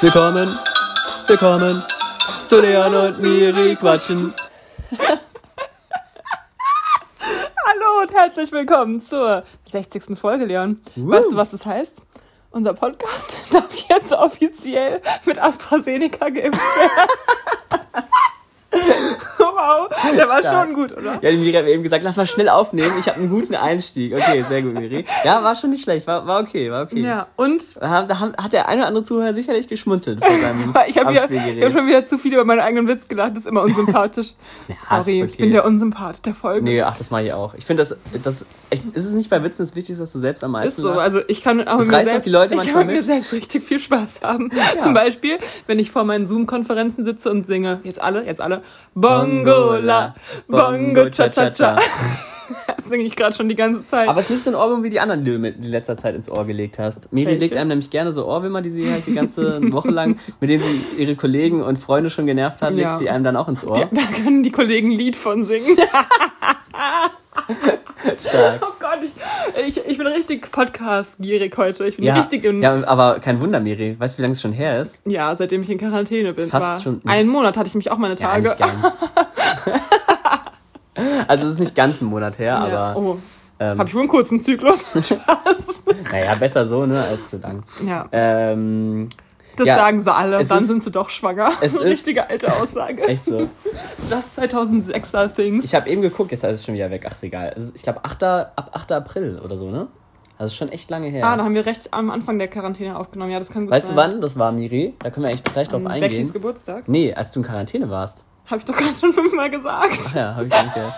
Willkommen, willkommen zu Leon und Miri quatschen. Hallo und herzlich willkommen zur 60. Folge, Leon. Woo. Weißt du, was das heißt? Unser Podcast darf jetzt offiziell mit AstraZeneca geimpft werden. wow, der war Stark. schon gut, oder? Ja, die Miri hat mir eben gesagt, lass mal schnell aufnehmen. Ich habe einen guten Einstieg. Okay, sehr gut, Miri. Ja, war schon nicht schlecht. War, war okay, war okay. Ja, und Da hat, der eine oder andere Zuhörer sicherlich geschmunzelt vor seinem ich habe hab schon wieder zu viel über meinen eigenen Witz gelacht. Das ist immer unsympathisch. Sorry, ist ich okay. bin der Unsympath der Folge. Nee, ach, das mache ich auch. Ich finde, das, das ich, ist es nicht bei Witzen das Wichtigste, dass du selbst am meisten Ist so, also ich kann auch Das mir selbst, die Leute ich kann mit mir selbst richtig viel Spaß haben. Zum Beispiel, wenn ich vor meinen Zoom-Konferenzen sitze und singe, jetzt alle, jetzt alle, Bongola, Bongo, cha cha cha. Das singe ich gerade schon die ganze Zeit. Aber es ist nicht so ein Ohrwurm wie die anderen, die du in letzter Zeit ins Ohr gelegt hast. Miri Welche? legt einem nämlich gerne so Ohrwürmer, die sie halt die ganze Woche lang, mit denen sie ihre Kollegen und Freunde schon genervt hat, Ja. legt sie einem dann auch ins Ohr. Ja, da können die Kollegen ein Lied von singen. Stark. Oh Gott, ich, ich, ich bin richtig podcast-gierig heute. Ich bin Ja, richtig in, ja, aber kein Wunder, Miri. Weißt du, wie lange es schon her ist? ja, seitdem ich in Quarantäne bin. Fast war schon- Einen Monat hatte ich mich auch meine Ja, Tage. nicht ganz. also es ist nicht ganz ein Monat her, Ja, aber oh, ähm, habe ich wohl einen kurzen Zyklus? Spaß. naja, besser so, ne, als zu lang. Ja, Ähm, das ja, sagen sie alle. Dann ist- sind sie doch schwanger. es Eine ist- richtige alte Aussage. echt so. Just 2006er Things. Ich habe eben geguckt, jetzt ist es schon wieder weg. Ach, ist egal. Ich glaube, 8. ab 8. April oder so, ne? Also ist schon echt lange her. Ah, da haben wir recht am Anfang der Quarantäne aufgenommen. Ja, das kann gut weißt sein. du wann das war, Miri? Da können wir echt gleich drauf eingehen. Beckys Geburtstag. Nee, als du in Quarantäne warst. Habe ich doch gerade schon fünfmal gesagt. Ach ja, habe ich nicht gehört.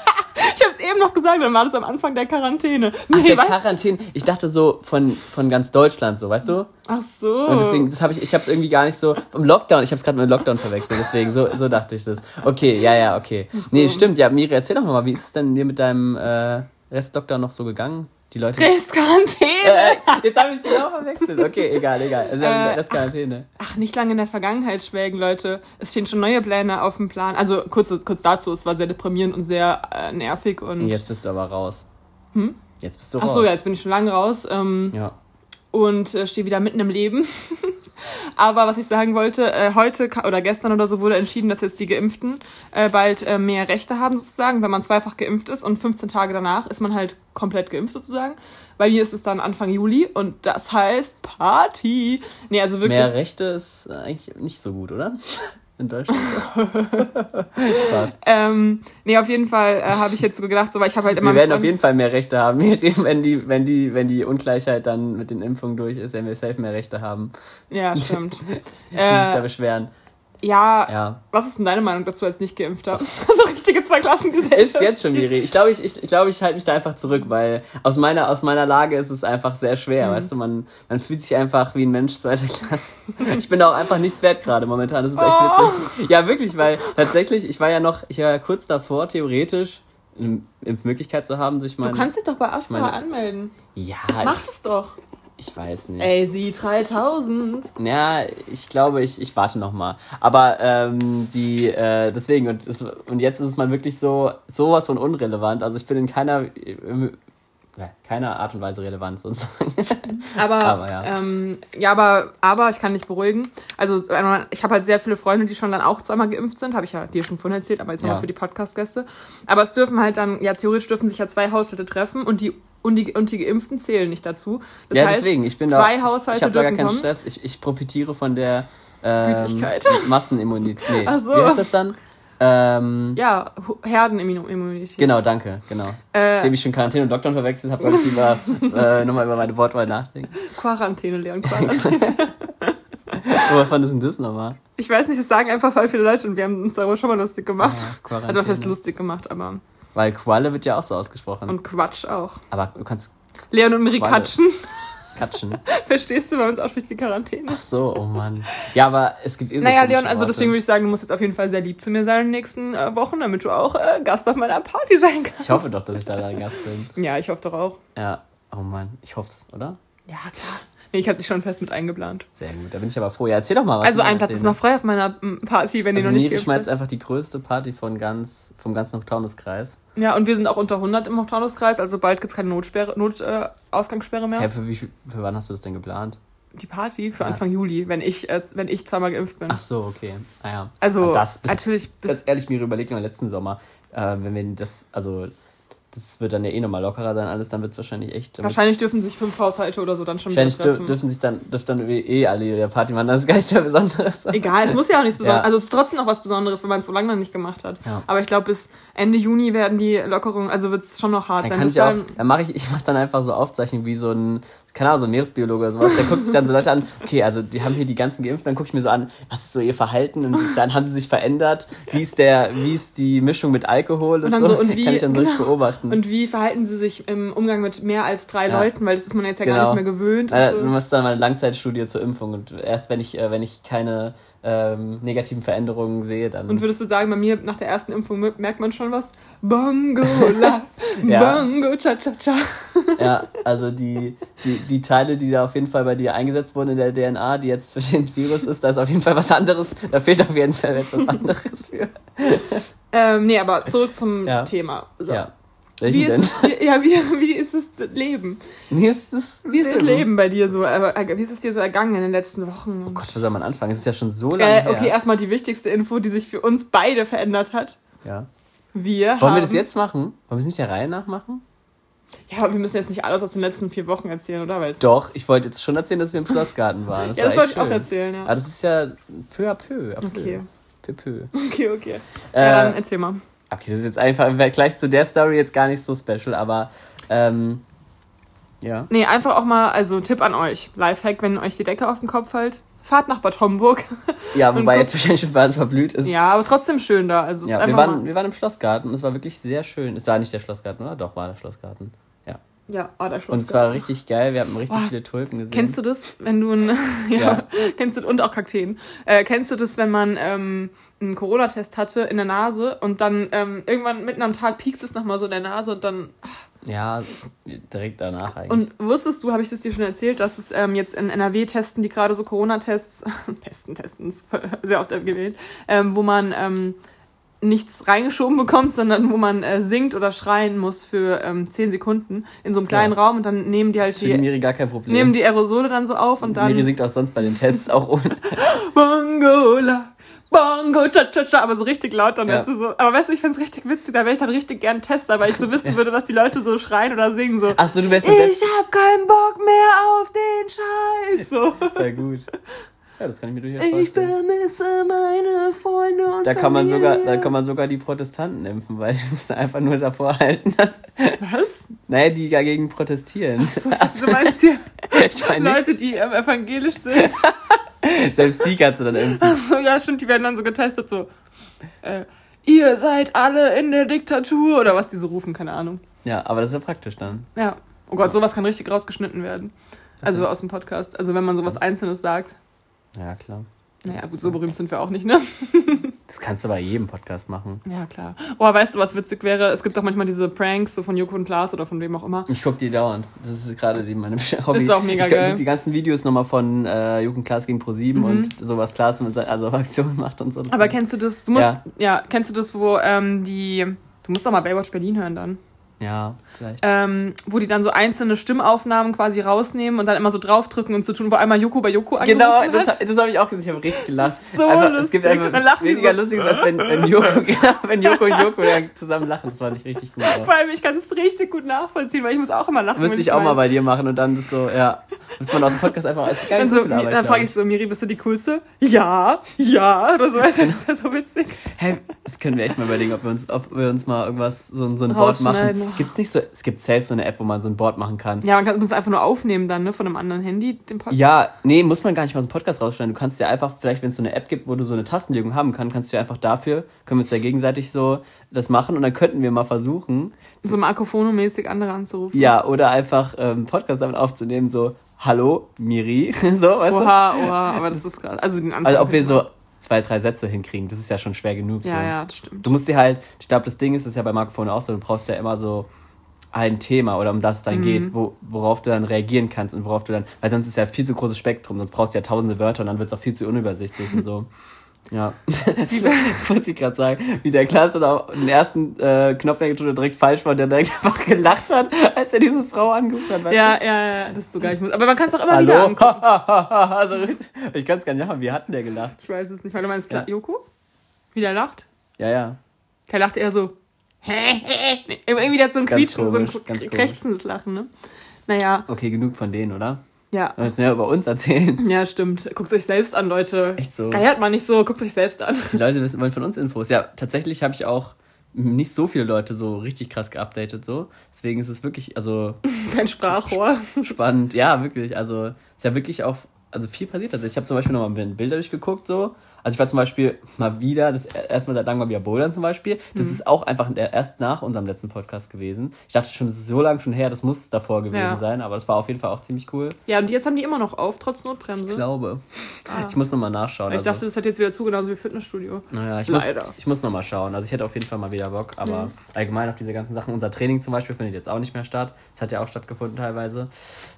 Ich habe es eben noch gesagt, dann war das am Anfang der Quarantäne. Ach, Nee, der weißt- Quarantäne. Ich dachte so von, von ganz Deutschland so, weißt du? Ach so. Und deswegen, das habe ich, ich habe es irgendwie gar nicht so vom Lockdown. Ich habe es gerade mit dem Lockdown verwechselt. Deswegen so, so dachte ich das. Okay, ja, ja, okay. Nee, stimmt. Ja, Miri, erzähl doch mal, wie ist es denn dir mit deinem äh, Rest-Lockdown noch so gegangen? Die Leute. Restquarantäne. Äh, jetzt habe ich es genau verwechselt. Okay, egal, egal. Also Äh, Rest-Quarantäne. Ach, nicht lange in der Vergangenheit schwelgen, Leute. Es stehen schon neue Pläne auf dem Plan. Also kurz, kurz dazu, es war sehr deprimierend und sehr äh, nervig und. Jetzt bist du aber raus. Hm? Jetzt bist du Ach raus. so, ja, jetzt bin ich schon lange raus. Ähm, Ja. und äh, stehe wieder mitten im Leben. Aber was ich sagen wollte, äh, heute oder gestern oder so wurde entschieden, dass jetzt die Geimpften äh, bald äh, mehr Rechte haben sozusagen, wenn man zweifach geimpft ist und 15 Tage danach ist man halt komplett geimpft sozusagen. Bei mir ist es dann Anfang Juli und das heißt Party. Nee, also wirklich. Mehr Rechte ist äh, eigentlich nicht so gut, oder? In Deutschland. Spaß. Ähm, nee, auf jeden Fall äh, habe ich jetzt so gedacht, so, weil ich habe halt immer Wir werden auf jeden Fall mehr Rechte haben. Wenn die, wenn die, wenn die Ungleichheit dann mit den Impfungen durch ist, werden wir safe mehr Rechte haben, Ja, stimmt. die sich da äh, beschweren. Ja, Ja. was ist denn deine Meinung dazu als nicht geimpfter? so richtige Zweiklassengesellschaft. Ist jetzt schon schwierig. Ich glaube, ich, ich, ich, glaube, ich halte mich da einfach zurück, weil aus meiner, aus meiner Lage ist es einfach sehr schwer, Mhm. weißt du, man, man fühlt sich einfach wie ein Mensch zweiter Klasse. Ich bin auch einfach nichts wert gerade momentan, das ist echt Oh. witzig. Ja, wirklich, weil tatsächlich, ich war ja noch, ich war ja kurz davor, theoretisch, eine Impfmöglichkeit zu haben durch meine... Du kannst dich doch bei Astra meine- anmelden. ja, Mach es doch. Ich, weiß nicht. Ey, sie 3000. Ja, ich glaube, ich, ich warte noch mal. Aber ähm, die, äh, deswegen, und, und jetzt ist es mal wirklich so, sowas von unrelevant. Also ich bin in keiner, keiner Art und Weise relevant sozusagen. Aber, Aber ja. Ähm, ja, aber, aber ich kann dich beruhigen. Also ich habe halt sehr viele Freunde, die schon dann auch zweimal geimpft sind. Habe ich ja dir schon vorhin erzählt, aber jetzt nochmal Ja. für die Podcast-Gäste. Aber es dürfen halt dann, ja, theoretisch dürfen sich ja zwei Haushalte treffen und die und die, und die Geimpften zählen nicht dazu. Das ja, heißt, deswegen, ich bin zwei da, Haushalte ich habe da gar keinen kommen. Stress. Ich, ich profitiere von der ähm. Massenimmunität. Nee, Ach so. wie heißt das dann? Ähm, Ja, Herdenimmunität. Genau, danke, genau. Äh, Nachdem ich schon Quarantäne und Lockdown verwechselt habe, sollte ich lieber äh, nochmal über meine Wortwahl nachdenken. Quarantäne, Leon, Quarantäne. Wovon ist denn das nochmal? ich weiß nicht, das sagen einfach voll viele Leute und wir haben uns darüber schon mal lustig gemacht. Ja, also was heißt lustig gemacht, aber Weil Qualle wird ja auch so ausgesprochen. und Quatsch auch. Aber du kannst Leon und Miri Qualle. Katschen. Katschen. Verstehst du, weil man es ausspricht wie Quarantäne? Ach so, oh Mann. Ja, aber es gibt eh so Naja, Leon, also Worte. deswegen würde ich sagen, du musst jetzt auf jeden Fall sehr lieb zu mir sein in den nächsten äh, Wochen, damit du auch äh, Gast auf meiner Party sein kannst. Ich hoffe doch, dass ich da dein Gast bin. Ja, ich hoffe doch auch. Ja, oh Mann, ich hoff's, oder? Ja, klar. Nee, ich habe dich schon fest mit eingeplant. Sehr gut, da bin ich aber froh. Ja, erzähl doch mal was. also du ein Platz ist noch frei auf meiner Party, wenn ihr Also noch nicht Miri geimpft schmeißt einfach die größte Party von ganz, vom ganzen Taunuskreis. Ja, und wir sind auch unter 100 im Taunus-Kreis, also bald gibt's keine Notsperre, Not, äh, Ausgangssperre mehr. Hä, für, wie, für wann hast du das denn geplant? die Party für Ja. Anfang Juli, wenn ich, äh, wenn ich zweimal geimpft bin. Ach so, okay. Ah, ja. Also, Und das, bis, natürlich, bis, ganz ehrlich, mir überlegt im letzten Sommer, äh, wenn wir das, also das wird dann ja eh nochmal lockerer sein, alles, dann wird es wahrscheinlich echt. wahrscheinlich dürfen sich fünf Haushalte oder so dann schon wieder treffen. dürfen sich dann, dürfen dann eh alle ihre Party machen, das ist gar nichts mehr Besonderes. Egal, es muss ja auch nichts Besonderes. Ja. Also es ist trotzdem noch was Besonderes, wenn man es so lange noch nicht gemacht hat. Ja. Aber ich glaube, bis Ende Juni werden die Lockerungen, also wird es schon noch hart Dann sein. kann Bis ich auch, dann mache ich, ich mache dann einfach so Aufzeichnungen wie so ein, keine Ahnung, so ein Meeresbiologe oder sowas. Der guckt sich dann so Leute an, okay, also die haben hier die ganzen geimpft, dann gucke ich mir so an, was ist so ihr Verhalten und dann, haben sie sich verändert, wie ist der, wie ist die Mischung mit Alkohol und, Und dann so, so, und wie- kann ich dann so genau. beobachten. Und wie verhalten sie sich im Umgang mit mehr als drei Ja. Leuten? Weil das ist man jetzt ja Genau. gar nicht mehr gewöhnt. Äh, und Du so. machst dann mal eine Langzeitstudie zur Impfung und erst wenn ich, äh, wenn ich keine ähm, negativen Veränderungen sehe, dann. Und würdest du sagen, bei mir nach der ersten Impfung merkt man schon was? Bongo, la, Ja. Bongo, cha, cha, cha. Ja, also die, die, die Teile, die da auf jeden Fall bei dir eingesetzt wurden in der DNA, die jetzt für den Virus ist, da ist auf jeden Fall was anderes. Da fehlt auf jeden Fall jetzt was anderes für. Ähm, nee, aber zurück zum Ja. Thema. So. Ja. Wie Welchen denn? ist, es, ja, wie, wie ist das Leben? Mir ist das. Wie ist das Leben bei dir so? äh, Wie ist es dir so ergangen in den letzten Wochen? Oh Gott, wo soll man anfangen? Es ist ja schon so lange äh, her. okay, erstmal die wichtigste Info, die sich für uns beide verändert hat. Ja. Wir Wollen wir das jetzt machen? Wollen wir es nicht der Reihe nach machen? Ja, aber wir müssen jetzt nicht alles aus den letzten vier Wochen erzählen, oder? Weil es- Doch, ich wollte jetzt schon erzählen, dass wir im Schlossgarten waren. Das ja, war das wollte ich auch erzählen, ja. Aber das ist ja peu à peu. à peu. Okay. Peu, peu. Okay, okay. Äh, ja, dann erzähl mal. Okay, das ist jetzt einfach im Vergleich zu der Story jetzt gar nicht so special, aber ähm, ja. Nee, einfach auch mal, also Tipp an euch. Lifehack, wenn euch die Decke auf den Kopf fällt. Fahrt nach Bad Homburg. Ja, wobei jetzt wahrscheinlich schon alles verblüht ist. ja, aber trotzdem schön da. Also Ja, wir waren, wir waren im Schlossgarten und es war wirklich sehr schön. Es war nicht der Schlossgarten, oder? Doch, war der Schlossgarten. Ja. ja, oh, der Schluss. Und es war richtig geil, wir haben richtig Oh, viele Tulpen gesehen. Kennst du das, wenn du ein, ja, Ja. kennst du, und auch Kakteen, äh, kennst du das, wenn man ähm, einen Corona-Test hatte in der Nase und dann ähm, irgendwann mitten am Tag piekst es nochmal so in der Nase und dann, Ja, direkt danach eigentlich. und wusstest du, habe ich das dir schon erzählt, dass es ähm, jetzt in NRW testen, die gerade so Corona-Tests, testen, testen, ist sehr oft gewählt, ähm, wo man ähm, nichts reingeschoben bekommt, sondern wo man äh, singt oder schreien muss für ähm, 10 Sekunden in so einem kleinen Ja. Raum und dann nehmen die halt das die Miri gar kein Problem. nehmen die Aerosole dann so auf und dann Miri singt auch sonst bei den Tests auch ohne. Bongola, Bongo, cha, cha, cha, aber so richtig laut dann, Ja. weißt du, so. Aber weißt du, ich find's richtig witzig, da wäre ich dann richtig gern Tester, weil ich so wissen würde, was die Leute so schreien oder singen, so. Achso, du wärst ja. Ich hab keinen Bock mehr auf den Scheiß, so. Sehr gut. Ja, das kann ich mir durchaus Ich vorstellen. vermisse meine Freunde und Da kann man Familie. sogar, da kann man sogar die Protestanten impfen, weil die müssen einfach nur davor halten. Was? Naja, die dagegen protestieren. Du meinst die ich nicht, Leute, die evangelisch sind? selbst die kannst du dann impfen. Ach so, ja, stimmt, die werden dann so getestet, so. Äh, ihr seid alle in der Diktatur oder was die so rufen, keine Ahnung. Ja, aber das ist ja praktisch dann. Ja. Oh Gott, sowas kann richtig rausgeschnitten werden. Also aus dem Podcast. Also wenn man sowas Einzelnes sagt. Ja, klar. Naja, gut, so berühmt sind wir auch nicht, ne? Das kannst du bei jedem Podcast machen. Ja, klar. Oh, weißt du, was witzig wäre? Es gibt doch manchmal diese Pranks, so von Joko und Klaas oder von wem auch immer. Ich guck die dauernd. Das ist gerade die meine Hobby. Ist auch mega ich geil. Die ganzen Videos nochmal von äh, Jugend Klaas gegen Pro7 Mhm. und sowas Klaas mit also Aktionen macht und so. Das Aber kennst du das? Du musst, ja, Ja. kennst du das, wo ähm, die, du musst doch mal Baywatch Berlin hören dann. Ja, vielleicht. Ähm, wo die dann so einzelne Stimmaufnahmen quasi rausnehmen und dann immer so draufdrücken und so tun, wo einmal Joko bei Joko angerufen Genau, hat. das, das habe ich auch gesehen. Ich habe richtig gelacht. So einfach, Es lustig. gibt einfach weniger so. Lustiges, als wenn, wenn, Joko, genau, wenn Joko und Joko zusammen lachen. Das fand ich richtig gut. Auch. Vor allem, ich kann es richtig gut nachvollziehen, weil ich muss auch immer lachen. Müsste wenn ich auch mal bei dir machen und dann so, ja. Müsste man aus dem Podcast einfach als nicht so, Arbeit, dann frage ich so, Miri, bist du die Coolste? Ja, ja, oder so, weißt du, das ist ja so witzig. Hä, das können wir echt mal überlegen, ob wir uns, ob wir uns mal irgendwas, so, so ein Rausschneiden. machen. Gibt's nicht so, es gibt selbst so eine App, wo man so ein Board machen kann. Ja, man kann muss es einfach nur aufnehmen dann, ne, von einem anderen Handy, den Podcast. Ja, nee, muss man gar nicht mal so einen Podcast rausschneiden. Du kannst ja einfach, vielleicht, wenn es so eine App gibt, wo du so eine Tastenlegung haben kannst, kannst du ja einfach dafür, können wir uns ja gegenseitig so das machen und dann könnten wir mal versuchen, So Markofono-mäßig andere anzurufen. ja, oder einfach ähm, Podcast damit aufzunehmen, so, hallo, Miri, so, weißt Oha, oha, aber das ist gerade, also den du? Anfang. Also, ob wir so zwei, drei Sätze hinkriegen, das ist ja schon schwer genug. so. Ja, ja, das stimmt. Du musst dir halt, ich glaube, das Ding ist, das ist ja bei Markofon auch so, du brauchst ja immer so ein Thema oder um das es dann Mhm. geht, wo, worauf du dann reagieren kannst und worauf du dann, weil sonst ist ja viel zu großes Spektrum, sonst brauchst du ja tausende Wörter und dann wird es auch viel zu unübersichtlich und so. Ja, muss ich gerade sagen, wie der Klaas dann auch den ersten äh, Knopf gedrückt direkt falsch war und der direkt einfach gelacht hat, als er diese Frau angeguckt hat. weißt Ja, du? ja, ja, das ist so geil. Ich muss, aber man kann es auch immer wieder Hallo? angucken. also, ich kann es gar nicht machen. Wie hat denn der gelacht? Ich weiß es nicht, weil du meinst, Ja. Joko? Wie der lacht? Ja, ja. Der lacht eher so. Irgendwie der hat so ein Quietschen, so ein krächzendes Lachen, ne? Naja, Okay, genug von denen, oder? ja. Wollen jetzt mehr über uns erzählen? Ja, stimmt. Guckt euch selbst an, Leute. Echt so. Geiert mal nicht so, guckt euch selbst an. Die Leute wissen, wollen von uns Infos. Ja, tatsächlich habe ich auch nicht so viele Leute so richtig krass geupdatet so. Deswegen ist es wirklich, also Kein Sprachrohr. spannend. Ja, wirklich. Also ist ja wirklich auch, also viel passiert. Also ich habe zum Beispiel nochmal Bilder durchgeguckt so. Also ich war zum Beispiel mal wieder, das erstmal seit langem mal wieder bouldern zum Beispiel. Das Mhm. ist auch einfach der- erst nach unserem letzten Podcast gewesen. Ich dachte schon, das ist so lange schon her, das muss davor gewesen Ja. sein, aber das war auf jeden Fall auch ziemlich cool. Ja, und jetzt haben die immer noch auf, trotz Notbremse. Ich glaube. Ah. Ich muss nochmal nachschauen. Ich also. dachte, das hat jetzt wieder zu, genauso wie Fitnessstudio. Naja, ich muss, Leider. ich muss nochmal schauen. Also ich hätte auf jeden Fall mal wieder Bock, aber Mhm. allgemein auf diese ganzen Sachen. Unser Training zum Beispiel findet jetzt auch nicht mehr statt. Das hat ja auch stattgefunden teilweise.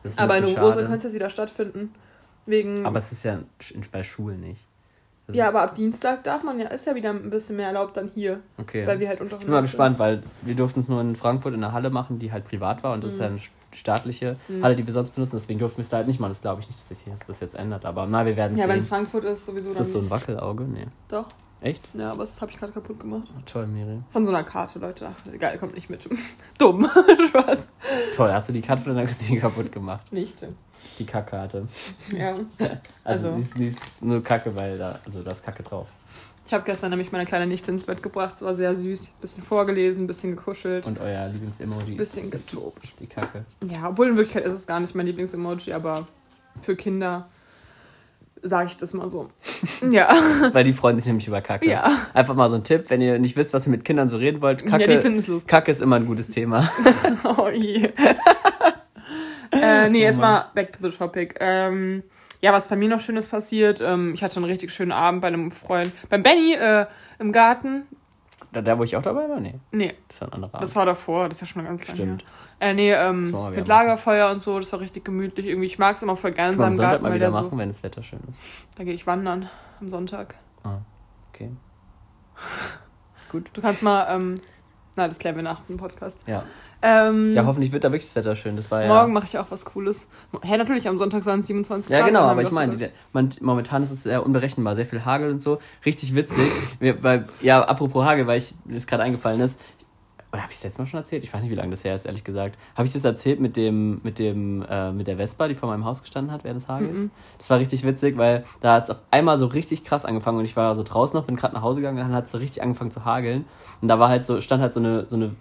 Das ist ein Aber in Rose schade. könnte es jetzt wieder stattfinden. Wegen. Aber es ist ja bei Schulen nicht. Das ja, aber ab Dienstag darf man ja, ist ja wieder ein bisschen mehr erlaubt dann hier. Okay. Weil wir halt unter ich bin mal gespannt, weil wir durften es nur in Frankfurt in der Halle machen, die halt privat war und das ist ja Mhm. eine staatliche Halle, die wir sonst benutzen. Deswegen durften wir es da halt nicht machen. Das glaube ich nicht, dass sich das jetzt ändert. Aber na, wir werden Ja, wenn es. Frankfurt ist, sowieso Ist dann das so ein. Wackelauge? Nee. Doch. Echt? Ja, aber das habe ich gerade kaputt gemacht. Oh, toll, Miri. Von so einer Karte, Leute. Ach, egal, kommt nicht mit. Dumm. Spaß. Toll, hast du die Karte von der Christine kaputt gemacht? Nicht. Die Kackkarte. Ja. Also, Also. Die, ist, die ist nur Kacke, weil da, also da ist Kacke drauf. Ich habe gestern nämlich meine kleine Nichte ins Bett gebracht. Es war sehr süß. Bisschen vorgelesen, bisschen gekuschelt. Und euer Lieblingsemoji Bisschen ist, getobt. ist die Kacke. Ja, obwohl in Wirklichkeit ist es gar nicht mein Lieblingsemoji, aber für Kinder sage ich das mal so. ja. Weil die freuen sich nämlich über Kacke. Ja. Einfach mal so ein Tipp, wenn ihr nicht wisst, was ihr mit Kindern so reden wollt. Kacke, Ja, die finden es lustig. Kacke ist immer ein gutes Thema. Oh je. Äh, nee, Oh jetzt mal back to the topic. Ähm, ja, was bei mir noch Schönes passiert. Ähm, ich hatte einen richtig schönen Abend bei einem Freund, beim Benny äh, im Garten. Da, da, wo ich auch dabei war? Nee, Nee, das war ein anderer. das war davor, das ist ja schon ganz lange her. Stimmt. Äh, nee, ähm, mit Lagerfeuer und so, das war richtig gemütlich. Irgendwie, ich mag es immer voll gerne in seinem Sonntag Garten, mal wieder der machen, so. wenn das Wetter schön ist. Da gehe ich wandern am Sonntag. Ah, okay. Gut. Du kannst mal, ähm, na, das klären wir nach dem Podcast. Ja. Ähm, ja, hoffentlich wird da wirklich das Wetter schön. Das war ja. morgen mache ich auch was Cooles. Hä, natürlich, am Sonntag sollen es 27 Ja, Grad genau, werden, aber ich meine, momentan ist es sehr unberechenbar, sehr viel Hagel und so. Richtig witzig. Weil, ja, apropos Hagel, weil ich, mir das gerade eingefallen ist. Oder habe ich es letztes Mal schon erzählt? Ich weiß nicht, wie lange das her ist, ehrlich gesagt. Habe ich das erzählt mit dem, mit dem, äh, mit der Vespa, die vor meinem Haus gestanden hat während des Hagels? Mhm. Das war richtig witzig, weil da hat es auf einmal so richtig krass angefangen und ich war so draußen noch, bin gerade nach Hause gegangen und dann hat es so richtig angefangen zu hageln. Und da war halt so, stand halt so eine, so eine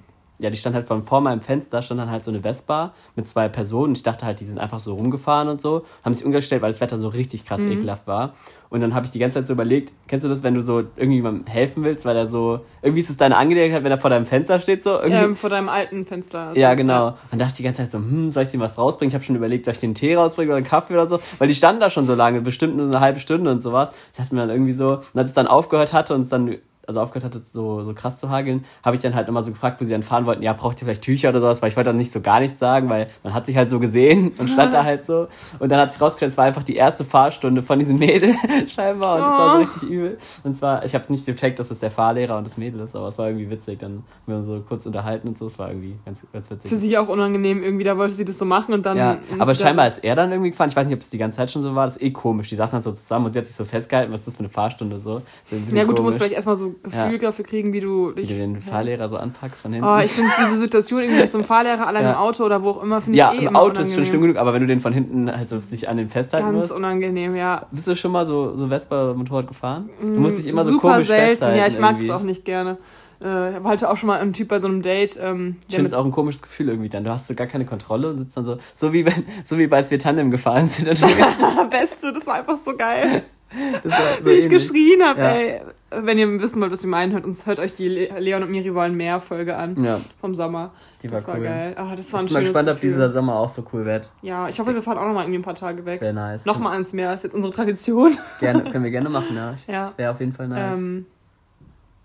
ja, die stand halt von vor meinem Fenster, stand dann halt so eine Vespa mit zwei Personen. Ich dachte halt, die sind einfach so rumgefahren und so. Haben sich umgestellt, weil das Wetter so richtig krass Mhm. ekelhaft war. Und dann habe ich die ganze Zeit so überlegt, kennst du das, wenn du so irgendwie jemandem helfen willst, weil er so, irgendwie ist es deine Angelegenheit, wenn er vor deinem Fenster steht, so irgendwie. Ähm, vor deinem alten Fenster. also, ja, genau. Dann dachte ich die ganze Zeit so, hm, soll ich dem was rausbringen? Ich habe schon überlegt, soll ich den Tee rausbringen oder einen Kaffee oder so? Weil die standen da schon so lange, bestimmt nur so eine halbe Stunde und sowas. Ich dachte mir dann irgendwie so, und als es dann aufgehört hatte und es dann also aufgehört hatte, so, so krass zu hageln, habe ich dann halt immer so gefragt, wo sie dann fahren wollten, ja, braucht ihr vielleicht Tücher oder sowas, weil ich wollte dann nicht so gar nichts sagen, weil man hat sich halt so gesehen und stand da halt so. Und dann hat sich rausgestellt, es war einfach die erste Fahrstunde von diesem Mädel scheinbar und es war so Oh. richtig übel. Und zwar, ich habe es nicht gecheckt, dass es der Fahrlehrer und das Mädel ist, aber es war irgendwie witzig. Dann haben wir uns so kurz unterhalten und so, es war irgendwie ganz, ganz witzig. Für sie auch unangenehm irgendwie, da wollte sie das so machen und dann. Ja, aber scheinbar ist er dann irgendwie gefahren. Ich weiß nicht, ob es die ganze Zeit schon so war. Das ist eh komisch. Die saßen halt so zusammen und sie hat sich so festgehalten. Was ist das für eine Fahrstunde so? so Ja gut, du komisch, musst vielleicht erstmal so Gefühl Ja. dafür kriegen, wie du wie dich. du den Fahrlehrer so anpackst von hinten. Oh, ich finde diese Situation irgendwie so einem Fahrlehrer allein Ja. im Auto oder wo auch immer, finde ja, ich eh im immer Auto ist schon unangenehm. schlimm genug, aber wenn du den von hinten halt so sich an den festhalten Ganz musst. unangenehm, ja. Bist du schon mal so, so Vespa oder Motorrad gefahren? Du musst dich immer so Super komisch selten. festhalten. Ja, ich mag es auch nicht gerne. Äh, ich hatte auch schon mal einen Typ bei so einem Date. Ähm, Ich finde es auch ein komisches Gefühl irgendwie dann. Du hast so gar keine Kontrolle und sitzt dann so, so wie wenn, so wie als wir Tandem gefahren sind. Beste, das war einfach so geil. das war so wie ich ähnlich. geschrien habe, Ja. ey. Wenn ihr wissen wollt, was wir meinen, hört uns, hört euch die Le Leon und Miri wollen mehr Folge an Ja, vom Sommer. die war das war cool. geil. Ah, das war ein Ich bin mal gespannt, ob Gefühl. dieser Sommer auch so cool wird. Ja, ich hoffe, wir fahren auch noch mal irgendwie ein paar Tage weg. Wäre nice. Nochmal ans Meer, ist jetzt unsere Tradition. Gerne, können wir gerne machen, ja. ja. Wäre auf jeden Fall nice. Ähm,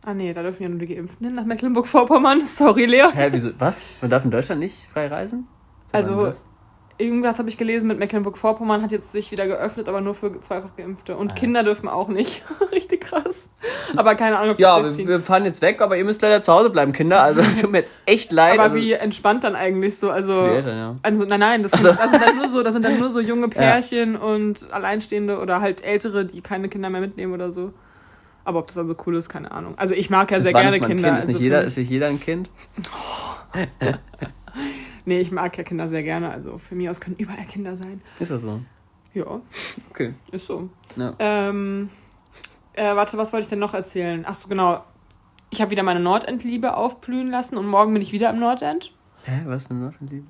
ah nee, da dürfen ja nur die Geimpften hin nach Mecklenburg-Vorpommern. Sorry, Leon. Hä, wieso? Was? Man darf in Deutschland nicht frei reisen? Also, Wann das? Irgendwas habe ich gelesen mit Mecklenburg-Vorpommern hat jetzt sich wieder geöffnet, aber nur für zweifach Geimpfte. Und Ah. Kinder dürfen auch nicht. Richtig krass. Aber keine Ahnung, ob Ja, das wir, wir fahren jetzt weg, aber ihr müsst leider zu Hause bleiben, Kinder. Also tut mir jetzt echt leid. Aber also, wie entspannt dann eigentlich so, also. Eltern, ja. Also nein, nein, das, Ach so. das sind dann nur so, das sind dann nur so junge Pärchen und Alleinstehende oder halt Ältere, die keine Kinder mehr mitnehmen oder so. Aber ob das dann so cool ist, keine Ahnung. Also ich mag ja Bis sehr gerne Kinder. Kind? Ist also nicht jeder, ist nicht jeder ein Kind? nee, ich mag ja Kinder sehr gerne. Also für mich aus können überall Kinder sein. Ist das so? Ja, Okay. ist so. Ja. Ähm, äh, warte, was wollte ich denn noch erzählen? Ach so, genau. Ich habe wieder meine Nordend-Liebe aufblühen lassen und morgen bin ich wieder im Nordend. Hä, was für eine Nordendliebe?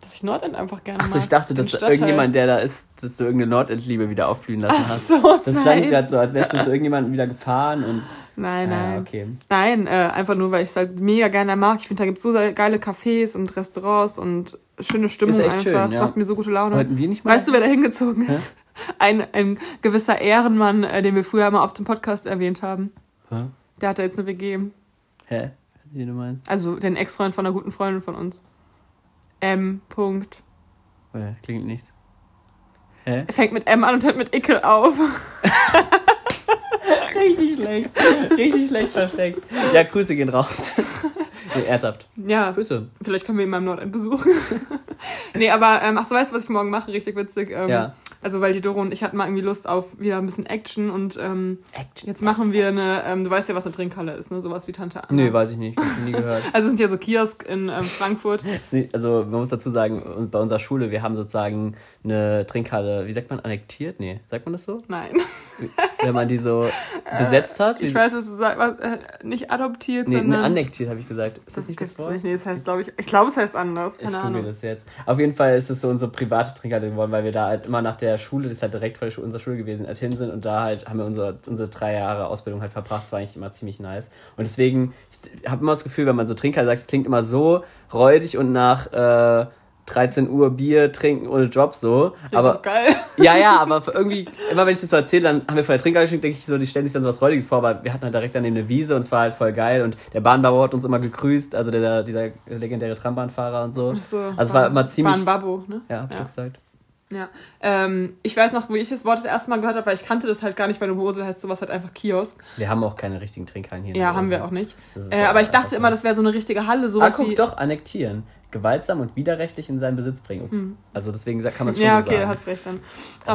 Dass ich Nordend einfach gerne Achso, mag. ich dachte, dass da Stadtteil. irgendjemand, der da ist, dass du irgendeine Nordendliebe wieder aufblühen lassen Ach hast. so, Das klang nein. gerade so, als wärst du zu irgendjemandem wieder gefahren und. Nein, Ah, nein. ja, okay. Nein, äh, einfach nur, weil ich es halt mega gerne mag. Ich finde, da gibt es so sehr geile Cafés und Restaurants und schöne Stimmung einfach. schön, Das ja. macht mir so gute Laune. Wollten wir nicht mal? Weißt du, wer da hingezogen ist? Ein, ein gewisser Ehrenmann, äh, den wir früher mal auf dem Podcast erwähnt haben. Hä? Der hat da jetzt eine WG. Hä? Wie du meinst? Also den Ex-Freund von einer guten Freundin von uns. M. Punkt. Oh ja, klingt nichts. Hä? Er fängt mit M an und hört mit Ickel auf. Richtig schlecht. Richtig schlecht versteckt. Ja, Grüße gehen raus. Nee, ernsthaft. Ja, Grüße. vielleicht können wir ihn mal im Nordend besuchen. nee, aber, ähm, ach so, weißt du, was ich morgen mache? Richtig witzig. Ähm, Ja. Also, weil die Doro und ich hatten mal irgendwie Lust auf wieder ein bisschen Action und ähm, Action. jetzt machen wir eine, ähm, du weißt ja, was eine Trinkhalle ist, ne? Sowas wie Tante Anna. Nee, weiß ich nicht. Hab ich nie gehört. Also es sind ja so Kiosk in ähm, Frankfurt. Also man muss dazu sagen, bei unserer Schule, wir haben sozusagen eine Trinkhalle, wie sagt man, annektiert? Nee, sagt man das so? Nein. Wenn man die so besetzt hat? Ich weiß, was du sagst. Was, äh, nicht adoptiert, Nee, nee sondern. annektiert habe ich gesagt. Ist das, nicht das Wort? nicht. Nee, das heißt, glaube ich. Ich glaube, es heißt anders. Ich Keine google Ahnung. das jetzt. Auf jeden Fall ist es so unsere private Trinkhalle geworden, weil wir da halt immer nach der Schule, das ist halt direkt vor unserer Schule gewesen, halt hin sind und da halt haben wir unsere, unsere drei Jahre Ausbildung halt verbracht. Das war eigentlich immer ziemlich nice. Und deswegen, ich habe immer das Gefühl, wenn man so Trinkhalle sagt, es klingt immer so räudig und nach äh, 13 Uhr Bier trinken ohne Job so. Ja, Aber geil. ja, ja, aber irgendwie, immer wenn ich das so erzähle, dann haben wir vorher Trinkhalle geschickt, denke ich so, die stellen sich dann so was Räudiges vor, aber wir hatten halt direkt daneben eine Wiese und es war halt voll geil und der Bahnbauer hat uns immer gegrüßt, also der, dieser legendäre Trambahnfahrer und so. So, also es war immer ziemlich. Babbo, ne? ja, hab ich Ja. doch gesagt. Ja. Ähm, ich weiß noch, wo ich das Wort das erste Mal gehört habe, weil ich kannte das halt gar nicht, weil in Mosel heißt sowas halt einfach Kiosk. Wir haben auch keine richtigen Trinkhallen hier. Ja, haben wir auch nicht. Äh, aber ich dachte immer, so. das wäre so eine richtige Halle, Ah, sowas guck, wie. doch, annektieren. Gewaltsam und widerrechtlich in seinen Besitz bringen. Also deswegen kann man es schon ja, so okay, sagen. hast recht dann.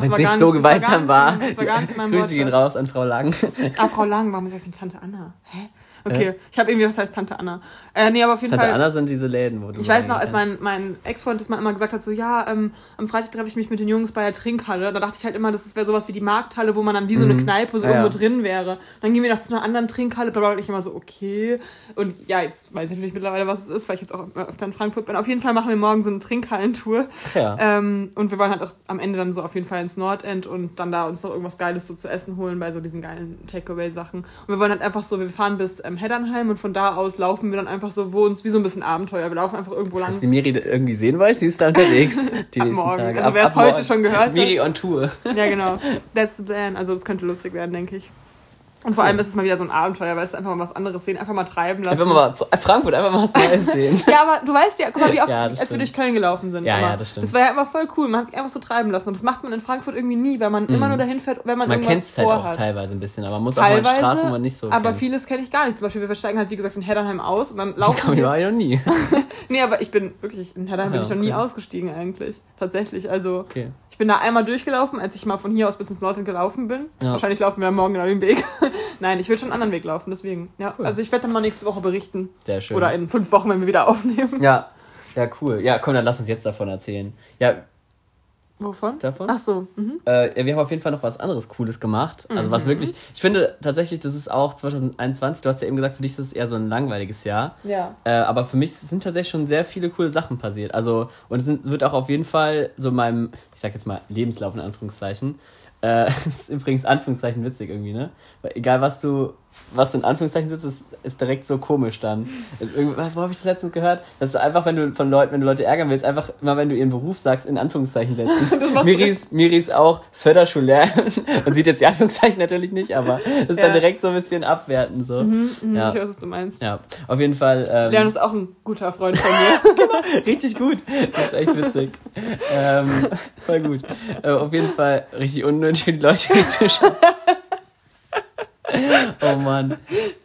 Wenn es nicht so gewaltsam war. nicht- Grüße gehen raus an Frau Lang. Ah, Frau Lang, warum ist das denn Tante Anna? Hä? Okay, ich habe irgendwie, was heißt Tante Anna? Äh, nee, aber auf jeden Tante Fall. Anna sind diese Läden, wo du Ich weiß noch, als mein, mein Ex-Freund das mal immer gesagt hat, so, ja, ähm, am Freitag treffe ich mich mit den Jungs bei der Trinkhalle. Da dachte ich halt immer, das wäre sowas wie die Markthalle, wo man dann wie so eine Kneipe so Ja, irgendwo ja. drin wäre. Dann gehen wir noch zu einer anderen Trinkhalle, bla bla, bla. Ich immer so, okay. Und ja, jetzt weiß ich natürlich mittlerweile, was es ist, weil ich jetzt auch öfter in Frankfurt bin. Auf jeden Fall machen wir morgen so eine Trinkhallentour. Ja. Ähm, und wir wollen halt auch am Ende dann so auf jeden Fall ins Nordend und dann da uns noch irgendwas Geiles so zu essen holen bei so diesen geilen Takeaway-Sachen. Und wir wollen halt einfach so, wir fahren bis ähm, Heddernheim und von da aus laufen wir dann einfach so, wo uns wie so ein bisschen Abenteuer. Wir laufen einfach irgendwo lang. Falls ihr Miri irgendwie sehen wollt, sie ist da unterwegs. Die Ab nächsten morgen. Tage. Also wer es heute schon gehört hat. Miri on Tour. Ja, genau. That's the plan. Also das könnte lustig werden, denke ich. Und vor allem ist es mal wieder so ein Abenteuer, weil es einfach mal was anderes sehen, einfach mal treiben lassen. Einfach mal Frankfurt, einfach mal was Neues sehen. ja, aber du weißt ja, guck mal, wie oft, Ja, als wir stimmt. durch Köln gelaufen sind. Ja, immer. ja, das stimmt. Das war ja immer voll cool. Man hat sich einfach so treiben lassen. Und das macht man in Frankfurt irgendwie nie, weil man immer nur dahin fährt, wenn man, Man kennt irgendwas es halt auch vorhat. teilweise ein bisschen, aber man muss auch mal in Straßen, wo man nicht so aber kennt. vieles kenne ich gar nicht. Zum Beispiel, wir steigen halt, wie gesagt, in Heddernheim aus und dann Komm, laufen ich wir. war ich noch nie. Nee, aber ich bin wirklich, in Heddernheim bin Ja, ich noch nie okay. ausgestiegen eigentlich. Tatsächlich. Also, Okay. Ich bin da einmal durchgelaufen, als ich mal von hier aus bis ins Nordend gelaufen bin. Ja. Wahrscheinlich laufen wir morgen genau den Weg. Nein, ich will schon einen anderen Weg laufen, deswegen. Ja, also ich werde dann mal nächste Woche berichten. Sehr schön. Oder in fünf Wochen, wenn wir wieder aufnehmen. ja. Ja, cool. Ja, komm, dann lass uns jetzt davon erzählen. Ja, Wovon? Davon? Ach so. Mhm. Äh, ja, wir haben auf jeden Fall noch was anderes Cooles gemacht. Also was wirklich, ich finde tatsächlich, das ist auch 2021, du hast ja eben gesagt, für dich ist es eher so ein langweiliges Jahr. Ja. Äh, aber für mich sind tatsächlich schon sehr viele coole Sachen passiert. Also, und es sind, wird auch auf jeden Fall so in meinem, ich sag jetzt mal, Lebenslauf in Anführungszeichen. Äh, ist übrigens Anführungszeichen witzig irgendwie, ne? Weil egal was du was du in Anführungszeichen sitzt, ist, ist direkt so komisch dann. Irgendwas, wo habe ich das letztens gehört? Dass du einfach, wenn du von Leuten, wenn du Leute ärgern willst, einfach immer, wenn du ihren Beruf sagst, in Anführungszeichen setzen. Miri ist, Miri ist auch Förderschullehrerin und sieht jetzt die Anführungszeichen natürlich nicht, aber das ist Ja. dann direkt so ein bisschen abwerten. So. Mhm, mhm, Ja. Ich weiß, was du meinst. Ja, auf jeden Fall. Ähm, Leon ist auch ein guter Freund von mir. Richtig gut. Das ist echt witzig. ähm, voll gut. Äh, auf jeden Fall richtig unnötig für die Leute, die zuschauen. oh Mann.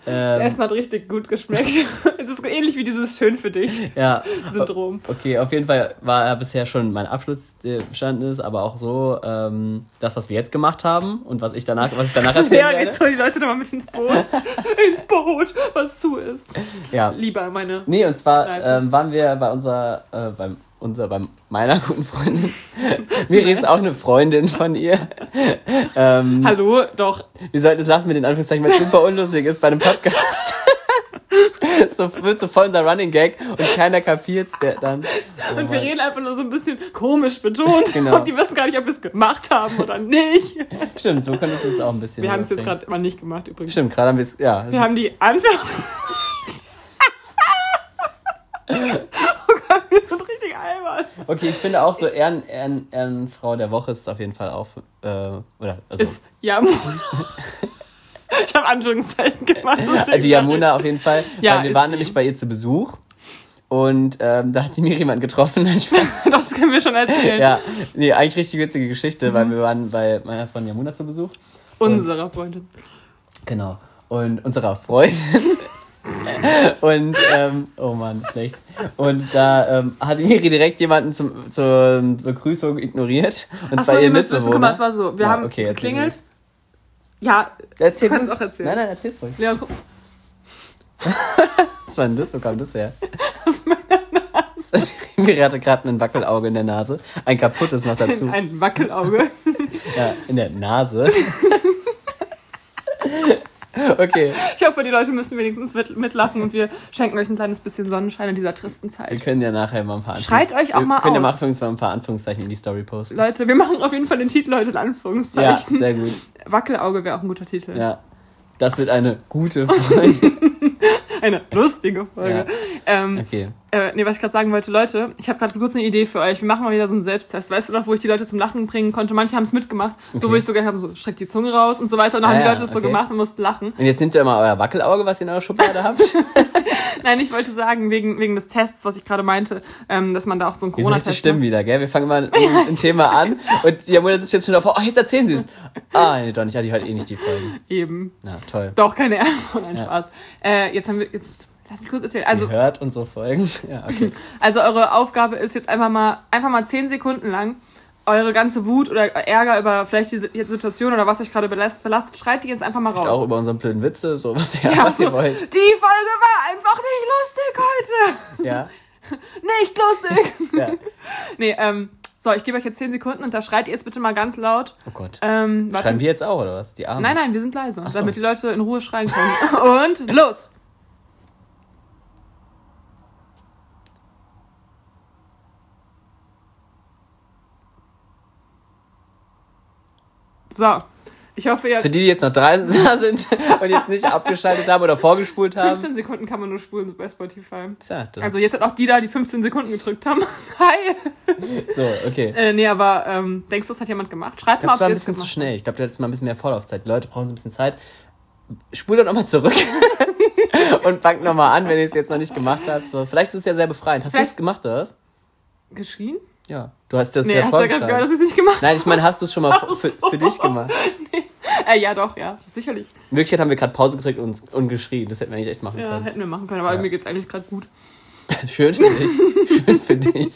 Das Ähm, Essen hat richtig gut geschmeckt. Es ist ähnlich wie dieses Schön für dich ja. Syndrom. Okay, auf jeden Fall war er bisher schon mein Abschluss der bestanden ist, aber auch so ähm, das, was wir jetzt gemacht haben und was ich danach, was ich danach erzählen Ja, jetzt holen die Leute nochmal mit ins Boot. ins Boot, was zu ist. Ja. Lieber meine. Nee, und zwar ähm, waren wir bei unserer, äh, beim, unser, bei meiner guten Freundin. Miri ist auch eine Freundin von ihr. ähm, Hallo, doch. wir sollten es lassen mit den Anführungszeichen, weil es super unlustig ist bei einem Podcast. so wird so voll unser Running Gag und keiner kapiert's der dann. Oh Und wir reden einfach nur so ein bisschen komisch betont. Genau. Und die wissen gar nicht, ob wir es gemacht haben oder nicht. Stimmt, so könnte es auch ein bisschen. Wir haben es jetzt gerade mal nicht gemacht übrigens. Stimmt, gerade haben wir es, ja. Wir haben die Anfang. oh wir sind richtig albern. Okay, ich finde auch so Ehren, Ehren, Ehrenfrau der Woche ist auf jeden Fall auch, äh, oder, also, Ist Yamuna. ich habe Anführungszeichen gemacht. die Yamuna auf jeden Fall, Ja, weil wir waren sie. nämlich bei ihr zu Besuch und ähm, da hat sie mir jemand getroffen. Das können wir schon erzählen. ja, nee, eigentlich richtig witzige Geschichte, Mhm. weil wir waren bei meiner Freundin Yamuna zu Besuch. Unserer Freundin. Genau. Und unserer Freundin. und, ähm, oh Mann, schlecht. Und da ähm, hat Miri direkt jemanden zum, zur Begrüßung ignoriert. Und Achso, zwar ihr ihr müsst wissen, guck mal, es war so. Wir Ja, haben okay, geklingelt. Ja, Erzähl Du kannst du's. auch erzählen. Nein, nein, erzähl's ruhig. Leon, guck. Was war denn das? Wo kam das her? Aus meiner Nase. Miri hatte gerade ein Wackelauge in der Nase. Ein kaputtes noch dazu. Ein Wackelauge. Ja, in der Nase. okay, Ich hoffe, die Leute müssen wenigstens mit, mitlachen und wir schenken euch ein kleines bisschen Sonnenschein in dieser tristen wir Zeit. können ja nachher mal ein paar Schreit euch auch wir mal können ja aus. mal mal ein paar Anführungszeichen in die Story posten. Leute, wir machen auf jeden Fall den Titel heute in Ja, Anführungszeichen. sehr gut. Wackelauge wäre auch ein guter Titel. Ja. Das wird eine gute Folge. Eine lustige Folge. Ja. Ähm, Okay. Äh, nee, was ich gerade sagen wollte, Leute, ich habe gerade kurz eine Idee für euch. Wir machen mal wieder so einen Selbsttest. Weißt du noch, wo ich die Leute zum Lachen bringen konnte? Manche haben es mitgemacht. So, Okay. wo ich so gerne habe, so streck die Zunge raus und so weiter. Und dann Ah, haben die Leute es so okay. gemacht und mussten lachen. Und jetzt nehmt ihr immer euer Wackelauge, was ihr in eurer Schublade habt. Nein, ich wollte sagen, wegen, wegen des Tests, was ich gerade meinte, ähm, dass man da auch so einen Corona-Test Stimmen macht. wieder, gell? Wir fangen mal ein, ein Thema an und die Jamuna sitzt jetzt schon davor, oh, jetzt erzählen sie es. Ah, nee, doch nicht, ja, die hört eh nicht die Folgen. Eben. Na, toll. Doch, keine Ahnung. Nein, Ja. Spaß. Äh, jetzt haben wir, jetzt, lass mich kurz erzählen. Also, sie hört unsere Folgen. Ja, okay. also eure Aufgabe ist jetzt einfach mal, einfach mal zehn Sekunden lang eure ganze Wut oder Ärger über vielleicht die Si- Situation oder was euch gerade belastet, belastet schreit die jetzt einfach mal raus. Auch über unseren blöden Witze, so was, ja, Ja, was ihr so, wollt. Die Folge war einfach nicht lustig heute. Ja, Nicht lustig. ja. nee, ähm, so, ich gebe euch jetzt zehn Sekunden und da schreit ihr jetzt bitte mal ganz laut. Oh Gott. Ähm, warte. Schreiben wir jetzt auch, oder was? Die Armen? Nein, nein, wir sind leise, so. damit die Leute in Ruhe schreien können. Und los! So, ich hoffe Für jetzt. die, die jetzt noch dran sind und jetzt nicht abgeschaltet haben oder vorgespult haben. 15 Sekunden kann man nur spulen bei Spotify. Tja, dann. Also jetzt sind auch die da, die 15 Sekunden gedrückt haben. Hi! so, okay. Äh, nee, aber ähm, denkst du, das hat jemand gemacht? Schreibt mal, Das war ob ein bisschen zu schnell. Ich glaube, du hättest mal ein bisschen mehr Vorlaufzeit. Die Leute brauchen so ein bisschen Zeit. Spul doch nochmal zurück und fangt nochmal an, wenn ihr es jetzt noch nicht gemacht habt. So, vielleicht ist es ja sehr befreiend. Hast du es gemacht, oder was? Geschrien? Ja. Du hast das Nee, ja hast du ja gerade gehört, dass ich es nicht gemacht Nein, ich meine, hast du es schon mal Ach für, so. für dich gemacht? Äh, ja, doch, ja, sicherlich. In Wirklichkeit haben wir gerade Pause gedrückt und, und geschrien. Das hätten wir eigentlich echt machen Ja, können. hätten wir machen können, aber Ja. mir geht's eigentlich gerade gut. Schön für dich. Schön für dich.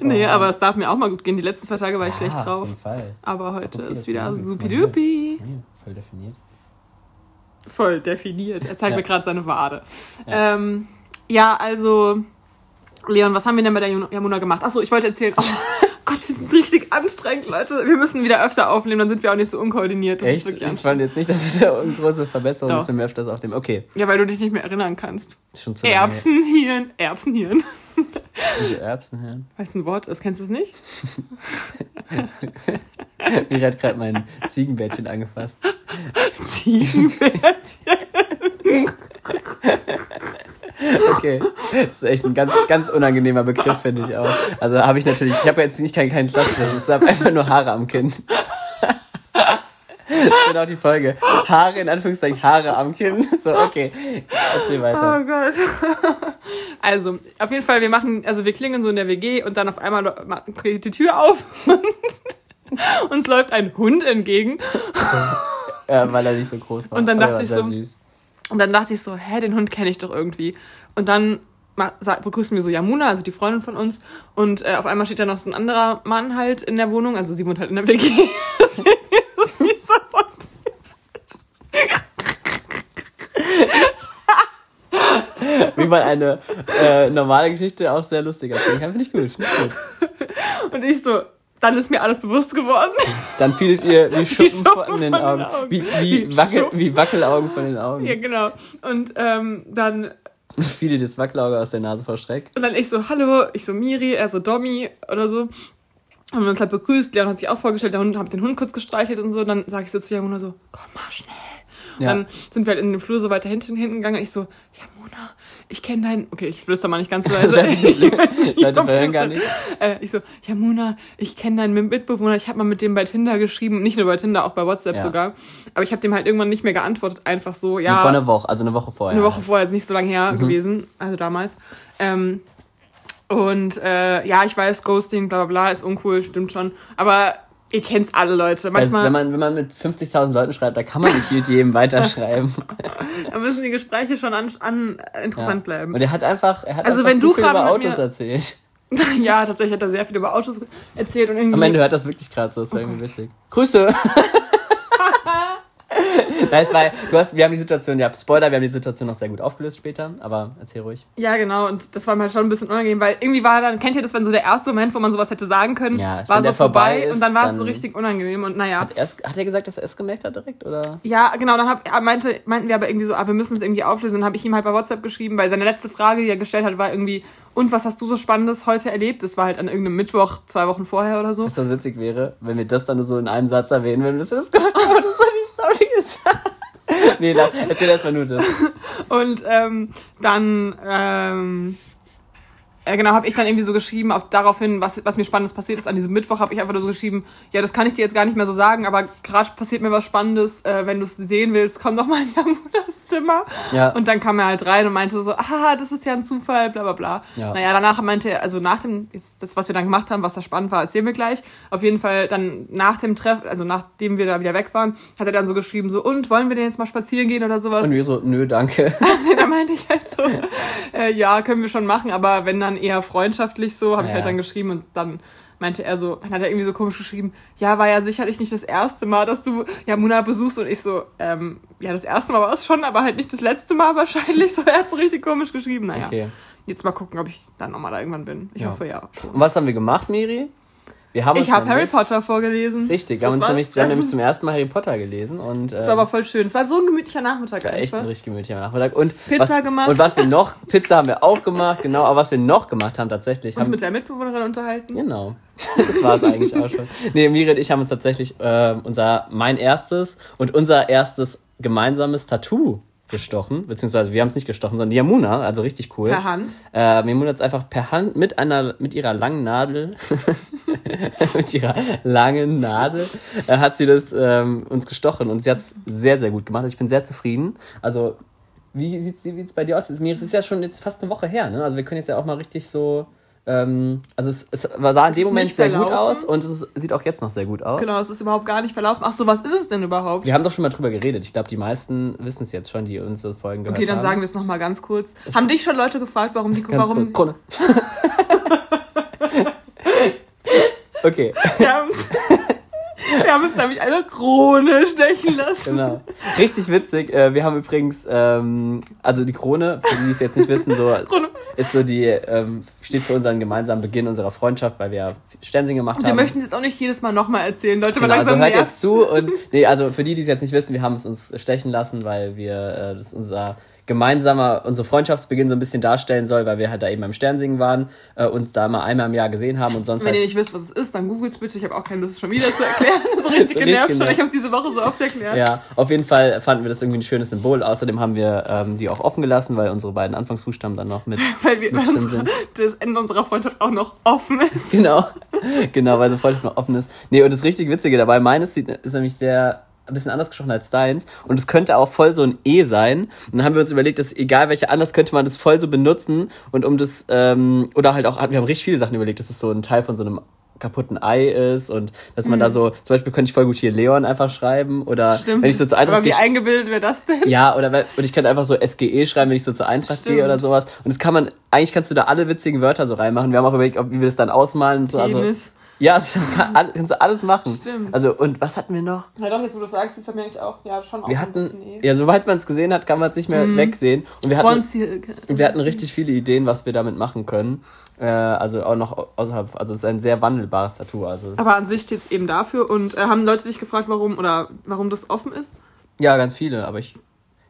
Nee, aber es darf mir auch mal gut gehen. Die letzten zwei Tage war ich schlecht Ah, drauf. Auf jeden Fall. Aber heute Okay, ist wieder supidupi. Ja, voll definiert. Voll definiert. Er zeigt Ja. mir gerade seine Wade. Ja. Ja. Ähm, ja, also, Leon, was haben wir denn bei der Yamuna gemacht? Achso, ich wollte erzählen. Oh Gott, wir sind richtig anstrengend, Leute. Wir müssen wieder öfter aufnehmen, dann sind wir auch nicht so unkoordiniert. Das ist Echt? Ich fand jetzt nicht, dass es so eine große Verbesserung Doch. ist, wenn wir öfters auf dem. Okay, Ja, weil du dich nicht mehr erinnern kannst. schon zu. Erbsenhirn. Erbsenhirn. Welche Erbsen hören? Weißt du ein Wort? Das kennst du es nicht? Mir hat gerade mein Ziegenbärtchen angefasst. Ziegenbärtchen. Okay, das ist echt ein ganz, ganz unangenehmer Begriff, finde ich auch. Also habe ich natürlich, ich habe jetzt nicht keinen kein Klassisches, es ist einfach nur Haare am Kinn. Das ist genau die Folge. Haare, in Anführungszeichen, Haare am Kinn. So, okay, erzähl weiter. Oh Gott. Also, auf jeden Fall, wir machen, also wir klingen so in der WG und dann auf einmal geht die Tür auf und uns läuft ein Hund entgegen. Ja, weil er nicht so groß war. Und dann dachte ich so, Süß. Und dann dachte ich so, hä, den Hund kenne ich doch irgendwie. Und dann begrüßen wir so Yamuna, also die Freundin von uns. Und äh, auf einmal steht da noch so ein anderer Mann halt in der Wohnung. Also sie wohnt halt in der WG. Deswegen ist es nicht so. Wie man eine äh, normale Geschichte auch sehr lustig erzählen kann, finde ich gut. Finde ich gut. Und ich so, dann ist mir alles bewusst geworden. Dann fiel es ihr wie Schuppen, Schuppen von den von den Augen. Augen. Wie, wie, Wie Wackel, Schuppen. wie Wackelaugen von den Augen. ja, genau. Und ähm, dann Fiel dir das Wackelauge aus der Nase vor Schreck. Und dann ich so, hallo, ich so Miri, er so Domi oder so. Haben wir uns halt begrüßt, Leon hat sich auch vorgestellt, der Hund hat den Hund kurz gestreichelt und so. Dann sage ich so zu Jamuna so, komm mal schnell. Ja. Dann sind wir halt in den Flur so weiter hinten, hinten gegangen. Ich so, Jamuna, ich kenne deinen. Okay, ich flüster mal nicht ganz so leise. Leute verhören gar nicht. Äh, ich so, Jamuna, ich kenne deinen Mitbewohner. Ich habe mal mit dem bei Tinder geschrieben. Nicht nur bei Tinder, auch bei WhatsApp Ja. sogar. Aber ich habe dem halt irgendwann nicht mehr geantwortet. Einfach so, ja. Vor einer Woche, also eine Woche vorher. Eine Woche vorher, ist nicht so lange her Mhm. gewesen, also damals. Ähm, und äh, ja, ich weiß, Ghosting, bla bla bla, ist uncool, stimmt schon. Aber ihr kennt's alle Leute. Also, Manchmal wenn, man, wenn man mit 50.000 Leuten schreibt, da kann man nicht jedem weiterschreiben. da müssen die Gespräche schon an, an interessant bleiben. Und er hat einfach, er hat Also einfach wenn zu du viel über Autos erzählt. ja, tatsächlich hat er sehr viel über Autos erzählt und irgendwie. Am Ende hört das wirklich gerade so, das war irgendwie Gott. witzig. Grüße! Nein, es war, du hast, wir haben die Situation, ja, Spoiler, wir haben die Situation noch sehr gut aufgelöst später, aber erzähl ruhig. Ja, genau, und das war mir halt schon ein bisschen unangenehm, weil irgendwie war dann, kennt ihr das, wenn so der erste Moment, wo man sowas hätte sagen können, Ja, war so vorbei ist, und dann war es so richtig unangenehm und naja. Hat, er's, hat er gesagt, dass er es gemerkt hat direkt, oder? Ja, genau, dann hab, er meinte, meinten wir aber irgendwie so, ah, wir müssen es irgendwie auflösen. Dann habe ich ihm halt bei WhatsApp geschrieben, weil seine letzte Frage, die er gestellt hat, war irgendwie, und was hast du so Spannendes heute erlebt? Das war halt an irgendeinem Mittwoch, zwei Wochen vorher oder so. Was witzig wäre, wenn wir das dann nur so in einem Satz erwähnen, wenn das ist Gott, das die Story ist. nee, na, erzähl erst mal nur das. Und ähm, dann, ähm, äh, genau, habe ich dann irgendwie so geschrieben, auf daraufhin, was, was mir Spannendes passiert ist. An diesem Mittwoch habe ich einfach nur so geschrieben, ja, das kann ich dir jetzt gar nicht mehr so sagen, aber gerade passiert mir was Spannendes. Äh, wenn du es sehen willst, komm doch mal in Jamunas Zimmer. Ja. Und dann kam er halt rein und meinte so, ah, das ist ja ein Zufall, bla bla bla. Ja. Naja, danach meinte er, also nach dem, jetzt das, was wir dann gemacht haben, was da spannend war, erzählen wir gleich. Auf jeden Fall dann nach dem Treff, also nachdem wir da wieder weg waren, hat er dann so geschrieben, so, und wollen wir denn jetzt mal spazieren gehen oder sowas? Und wir so, nö, danke. da meinte ich halt so, äh, ja, können wir schon machen, aber wenn dann eher freundschaftlich so, habe ich Ja. halt dann geschrieben und dann meinte er so, dann hat er irgendwie so komisch geschrieben, ja, war ja sicherlich nicht das erste Mal, dass du Yamuna besuchst und ich so, ähm, ja, das erste Mal war es schon, aber halt nicht das letzte Mal wahrscheinlich, so, er hat so richtig komisch geschrieben, naja. Okay. Jetzt mal gucken, ob ich dann nochmal da irgendwann bin. Ich Ja. hoffe ja. Schon. Und was haben wir gemacht, Miri? Wir haben Ich habe Harry Potter vorgelesen. Richtig, wir haben, Das uns nämlich, das wir haben nämlich zum ersten Mal Harry Potter gelesen und Das ähm, war aber voll schön. Es war so ein gemütlicher Nachmittag war echt ein einfach. richtig gemütlicher Nachmittag. Und Pizza was, gemacht. Und was wir noch, Pizza haben wir auch gemacht, genau, aber was wir noch gemacht haben tatsächlich, Uns haben, mit der Mitbewohnerin unterhalten. Genau. Das war es eigentlich auch schon. Nee, Miri und ich haben uns tatsächlich äh, unser, mein erstes und unser erstes gemeinsames Tattoo gestochen. Beziehungsweise wir haben es nicht gestochen, sondern die Yamuna, also richtig cool. Per Hand. Äh, Yamuna hat es einfach per Hand mit einer, mit ihrer langen Nadel, mit ihrer langen Nadel, äh, hat sie das ähm, uns gestochen und sie hat es sehr, sehr gut gemacht. Ich bin sehr zufrieden. Also, wie sieht es bei dir aus? Mir ist es ja schon jetzt fast eine Woche her, ne? Also wir können jetzt ja auch mal richtig so. Ähm, also es, es sah in dem Moment sehr gut aus und es sieht auch jetzt noch sehr gut aus. Genau, es ist überhaupt gar nicht verlaufen. Ach so, was ist es denn überhaupt? Wir haben doch schon mal drüber geredet. Ich glaube, die meisten wissen es jetzt schon, die unsere Folgen gehört Okay, dann haben. sagen wir es nochmal ganz kurz. Haben dich schon Leute gefragt, warum die Ganz warum kurz. Krone. okay, haben, wir haben uns nämlich eine Krone stechen lassen. genau. Richtig witzig. Äh, wir haben übrigens, ähm, also die Krone, für die es jetzt nicht wissen, so Krone. ist so die, ähm, steht für unseren gemeinsamen Beginn unserer Freundschaft, weil wir Sternsinger gemacht Wir haben. möchten es jetzt auch nicht jedes Mal nochmal erzählen, Leute, Genau, also langsam hört nervt's. jetzt zu und nee, also für die, die es jetzt nicht wissen, wir haben es uns stechen lassen, weil wir äh, das ist unser gemeinsamer, unsere Freundschaftsbeginn so ein bisschen darstellen soll, weil wir halt da eben beim Sternsingen waren, äh, uns da mal einmal im Jahr gesehen haben und sonst Wenn halt ihr nicht wisst, was es ist, dann googelt bitte. Ich habe auch keine Lust, schon wieder zu erklären. so richtig So genervt schon. Ich habe diese Woche so oft erklärt. Ja, auf jeden Fall fanden wir das irgendwie ein schönes Symbol. Außerdem haben wir ähm, die auch offen gelassen, weil unsere beiden Anfangsbuchstaben dann noch mit, Weil, wir, mit weil unsere, das Ende unserer Freundschaft auch noch offen ist. Genau, genau, weil so voll noch offen ist. Nee, und das richtig Witzige dabei, meines sieht, ist nämlich sehr ein bisschen anders gesprochen als deins und es könnte auch voll so ein E sein. Und dann haben wir uns überlegt, dass egal welche anders könnte man das voll so benutzen und um das ähm, oder halt auch wir haben richtig viele Sachen überlegt, dass es so ein Teil von so einem kaputten Ei ist und dass man da so zum Beispiel könnte ich voll gut hier Leon einfach schreiben oder Mhm. Stimmt. wenn ich so zur Eintracht Aber wie gehe- eingebildet wäre das denn? ja, oder und ich könnte einfach so SGE schreiben, wenn ich so zur Eintracht Stimmt. gehe oder sowas. Und das kann man, eigentlich kannst du da alle witzigen Wörter so reinmachen. Wir haben auch überlegt, ob, wie wir das dann ausmalen und so. Also, Penis. Ja, das kann, kannst du alles machen. Stimmt. Also, und was hatten wir noch? Ja doch, jetzt wo du sagst, ist bei mir eigentlich auch, ja, schon auch Wir ein hatten, bisschen eh. ja, soweit man es gesehen hat, kann man es nicht mehr wegsehen. Und wir hatten, wir hatten richtig viele Ideen, was wir damit machen können. Äh, also auch noch außerhalb, also es ist ein sehr wandelbares Tattoo. Also, Aber an sich steht es eben dafür und äh, haben Leute dich gefragt, warum oder warum das offen ist? ja, ganz viele, aber ich,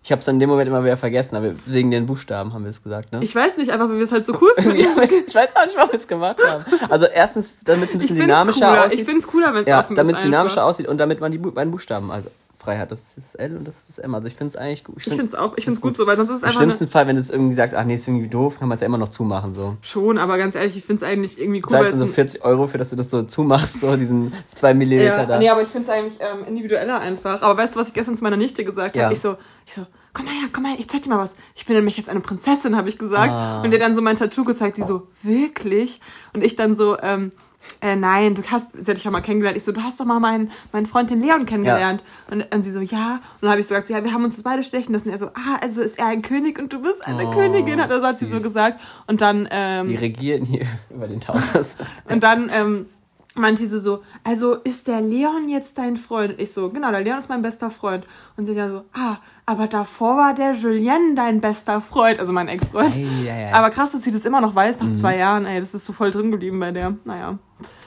ich habe es in dem Moment immer wieder vergessen, aber wegen den Buchstaben haben wir es gesagt, ne? Ich weiß nicht, einfach weil wir es halt so cool finden. Ja, ich weiß auch nicht, warum wir es gemacht haben. Also erstens, damit es ein bisschen dynamischer cooler. aussieht. Ich find's cooler, wenn es ja, offen damit ist. es dynamischer aussieht und damit man die beiden Buchstaben also frei hat. Das ist das L und das ist das M. Also ich finde es eigentlich gut. Ich finde es auch, ich find's gut so, weil sonst ist es Im einfach eine, schlimmsten Fall, wenn es irgendwie sagt, ach nee, ist irgendwie doof, kann man es ja immer noch zumachen. So. schon, aber ganz ehrlich, ich finde es eigentlich irgendwie Du cool. zahlst es dann so ein- 40 Euro für, dass du das so zumachst, so diesen 2 Milliliter ja, da. nee, aber ich finde es eigentlich ähm, individueller einfach. Aber weißt du, was ich gestern zu meiner Nichte gesagt Ja. habe? Ich so, ich so, komm mal her, komm mal her, ich zeig dir mal was. Ich bin nämlich jetzt eine Prinzessin, habe ich gesagt. Ah. Und der dann so mein Tattoo gezeigt, die so, wirklich? Und ich dann so, ähm, äh, nein, du hast, sie hat dich ja mal kennengelernt. Ich so, du hast doch mal meinen, meinen Freund, den Leon, kennengelernt. Und, und sie so, ja. Und dann habe ich so gesagt, ja, wir haben uns beide stechen lassen. Er so, ah, also ist er ein König und du bist eine Oh, Königin, hat er hat sie so gesagt. Und dann, ähm, Die regieren hier über den Taunus. und dann ähm, meinte sie so, also ist der Leon jetzt dein Freund? Und ich so, genau, der Leon ist mein bester Freund. Und sie dann so, ah, aber davor war der Julien dein bester Freund, also mein Ex-Freund. Ei, ei, ei. Aber krass, dass sie das immer noch weiß nach Mhm. zwei Jahren. Ey, das ist so voll drin geblieben bei der. Naja.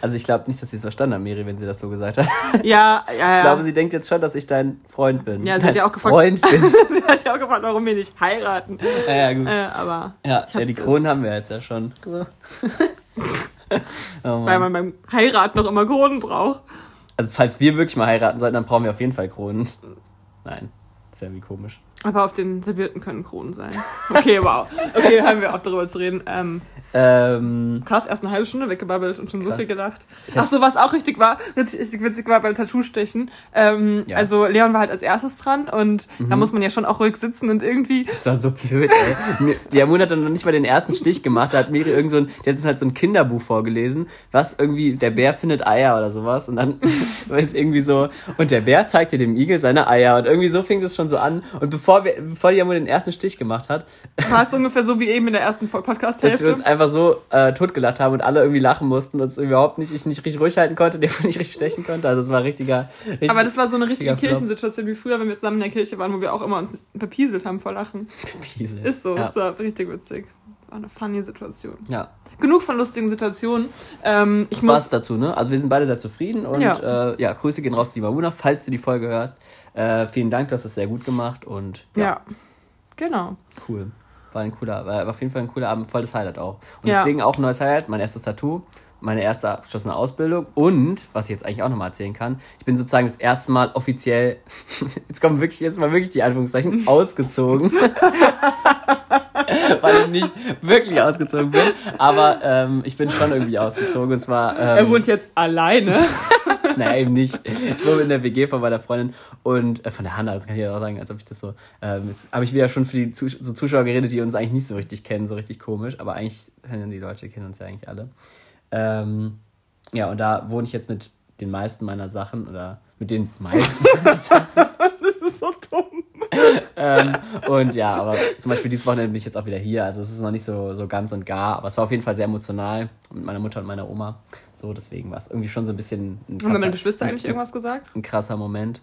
Also ich glaube nicht, dass sie es verstanden hat, Miri, wenn sie das so gesagt hat. Ja, ja, ja. Ich glaube, sie denkt jetzt schon, dass ich dein Freund bin. Ja, sie hat ja auch gefragt- Freund bin. sie hat ja auch gefragt, warum wir nicht heiraten. ja, ja, gut. Äh, aber Ja, ja die Kronen haben wir jetzt ja schon. So. oh weil man beim Heiraten noch immer Kronen braucht. Also falls wir wirklich mal heiraten sollten, dann brauchen wir auf jeden Fall Kronen. Nein, ist ja irgendwie komisch. Aber auf den Servierten können Kronen sein. Okay, wow. Okay, hören wir auf darüber zu reden. Ähm, Ähm, Krass, erst eine halbe Stunde weggebabbelt und schon so Krass. viel gedacht. Ach so, was auch richtig war, richtig, richtig witzig war beim Tattoo-Stechen. Ähm, Ja. Also Leon war halt als erstes dran und da muss man ja schon auch ruhig sitzen und irgendwie. das war so blöd, ey. Die Amuna hat dann noch nicht mal den ersten Stich gemacht. Da hat Miri irgend so ein, die hat uns halt so ein Kinderbuch vorgelesen, was irgendwie, der Bär findet Eier oder sowas. Und dann war es irgendwie so, und der Bär zeigte dem Igel seine Eier. Und irgendwie so fing das schon so an. Und bevor wir, bevor die Amuna den ersten Stich gemacht hat, War es ungefähr so wie eben in der ersten dass wir uns Podcast-Hälfte. einfach so äh, totgelacht haben und alle irgendwie lachen mussten und es überhaupt nicht, ich nicht richtig ruhig halten konnte, der nicht richtig stechen konnte. Also es war richtiger, richtig Aber das war so eine richtige. Kirchensituation wie früher, wenn wir zusammen in der Kirche waren, wo wir auch immer uns bepieselt haben vor Lachen. Piesel. Ist so, Ja. ist war richtig witzig. War eine funny Situation. ja. Genug von lustigen Situationen. Ähm, ich Das war's muss. dazu, ne? Also wir sind beide sehr zufrieden und Ja. äh, ja Grüße gehen raus, lieber Muna, falls du die Folge hörst. Äh, vielen Dank, du hast es sehr gut gemacht und Ja. ja, Genau. cool. War ein cooler, war auf jeden Fall ein cooler Abend, volles Highlight auch. Und Ja. deswegen auch ein neues Highlight, mein erstes Tattoo, meine erste abgeschlossene Ausbildung und, was ich jetzt eigentlich auch nochmal erzählen kann, ich bin sozusagen das erste Mal offiziell, jetzt kommen wirklich, jetzt mal wirklich die Anführungszeichen, ausgezogen. Weil ich nicht wirklich ausgezogen bin, aber ähm, ich bin schon irgendwie ausgezogen und zwar... Ähm, Er wohnt jetzt alleine. Naja, eben nicht. Ich wohne in der WG von meiner Freundin und äh, von der Hanna, das kann ich ja auch sagen, als ob ich das so. Ähm, jetzt habe ich wieder schon für die Zus so Zuschauer geredet, die uns eigentlich nicht so richtig kennen, so richtig komisch, aber eigentlich kennen die Leute, kennen uns ja eigentlich alle. Ähm, ja, und da wohne ich jetzt mit den meisten meiner Sachen oder mit den meisten meiner Sachen. das ist so dumm. Ähm, und ja, aber zum Beispiel dieses Wochenende bin ich jetzt auch wieder hier. Also es ist noch nicht so, so ganz und gar, aber es war auf jeden Fall sehr emotional mit meiner Mutter und meiner Oma. So, deswegen war es irgendwie schon so ein bisschen ein Haben deine krasser- Geschwister eigentlich irgendwas gesagt? ein krasser Moment.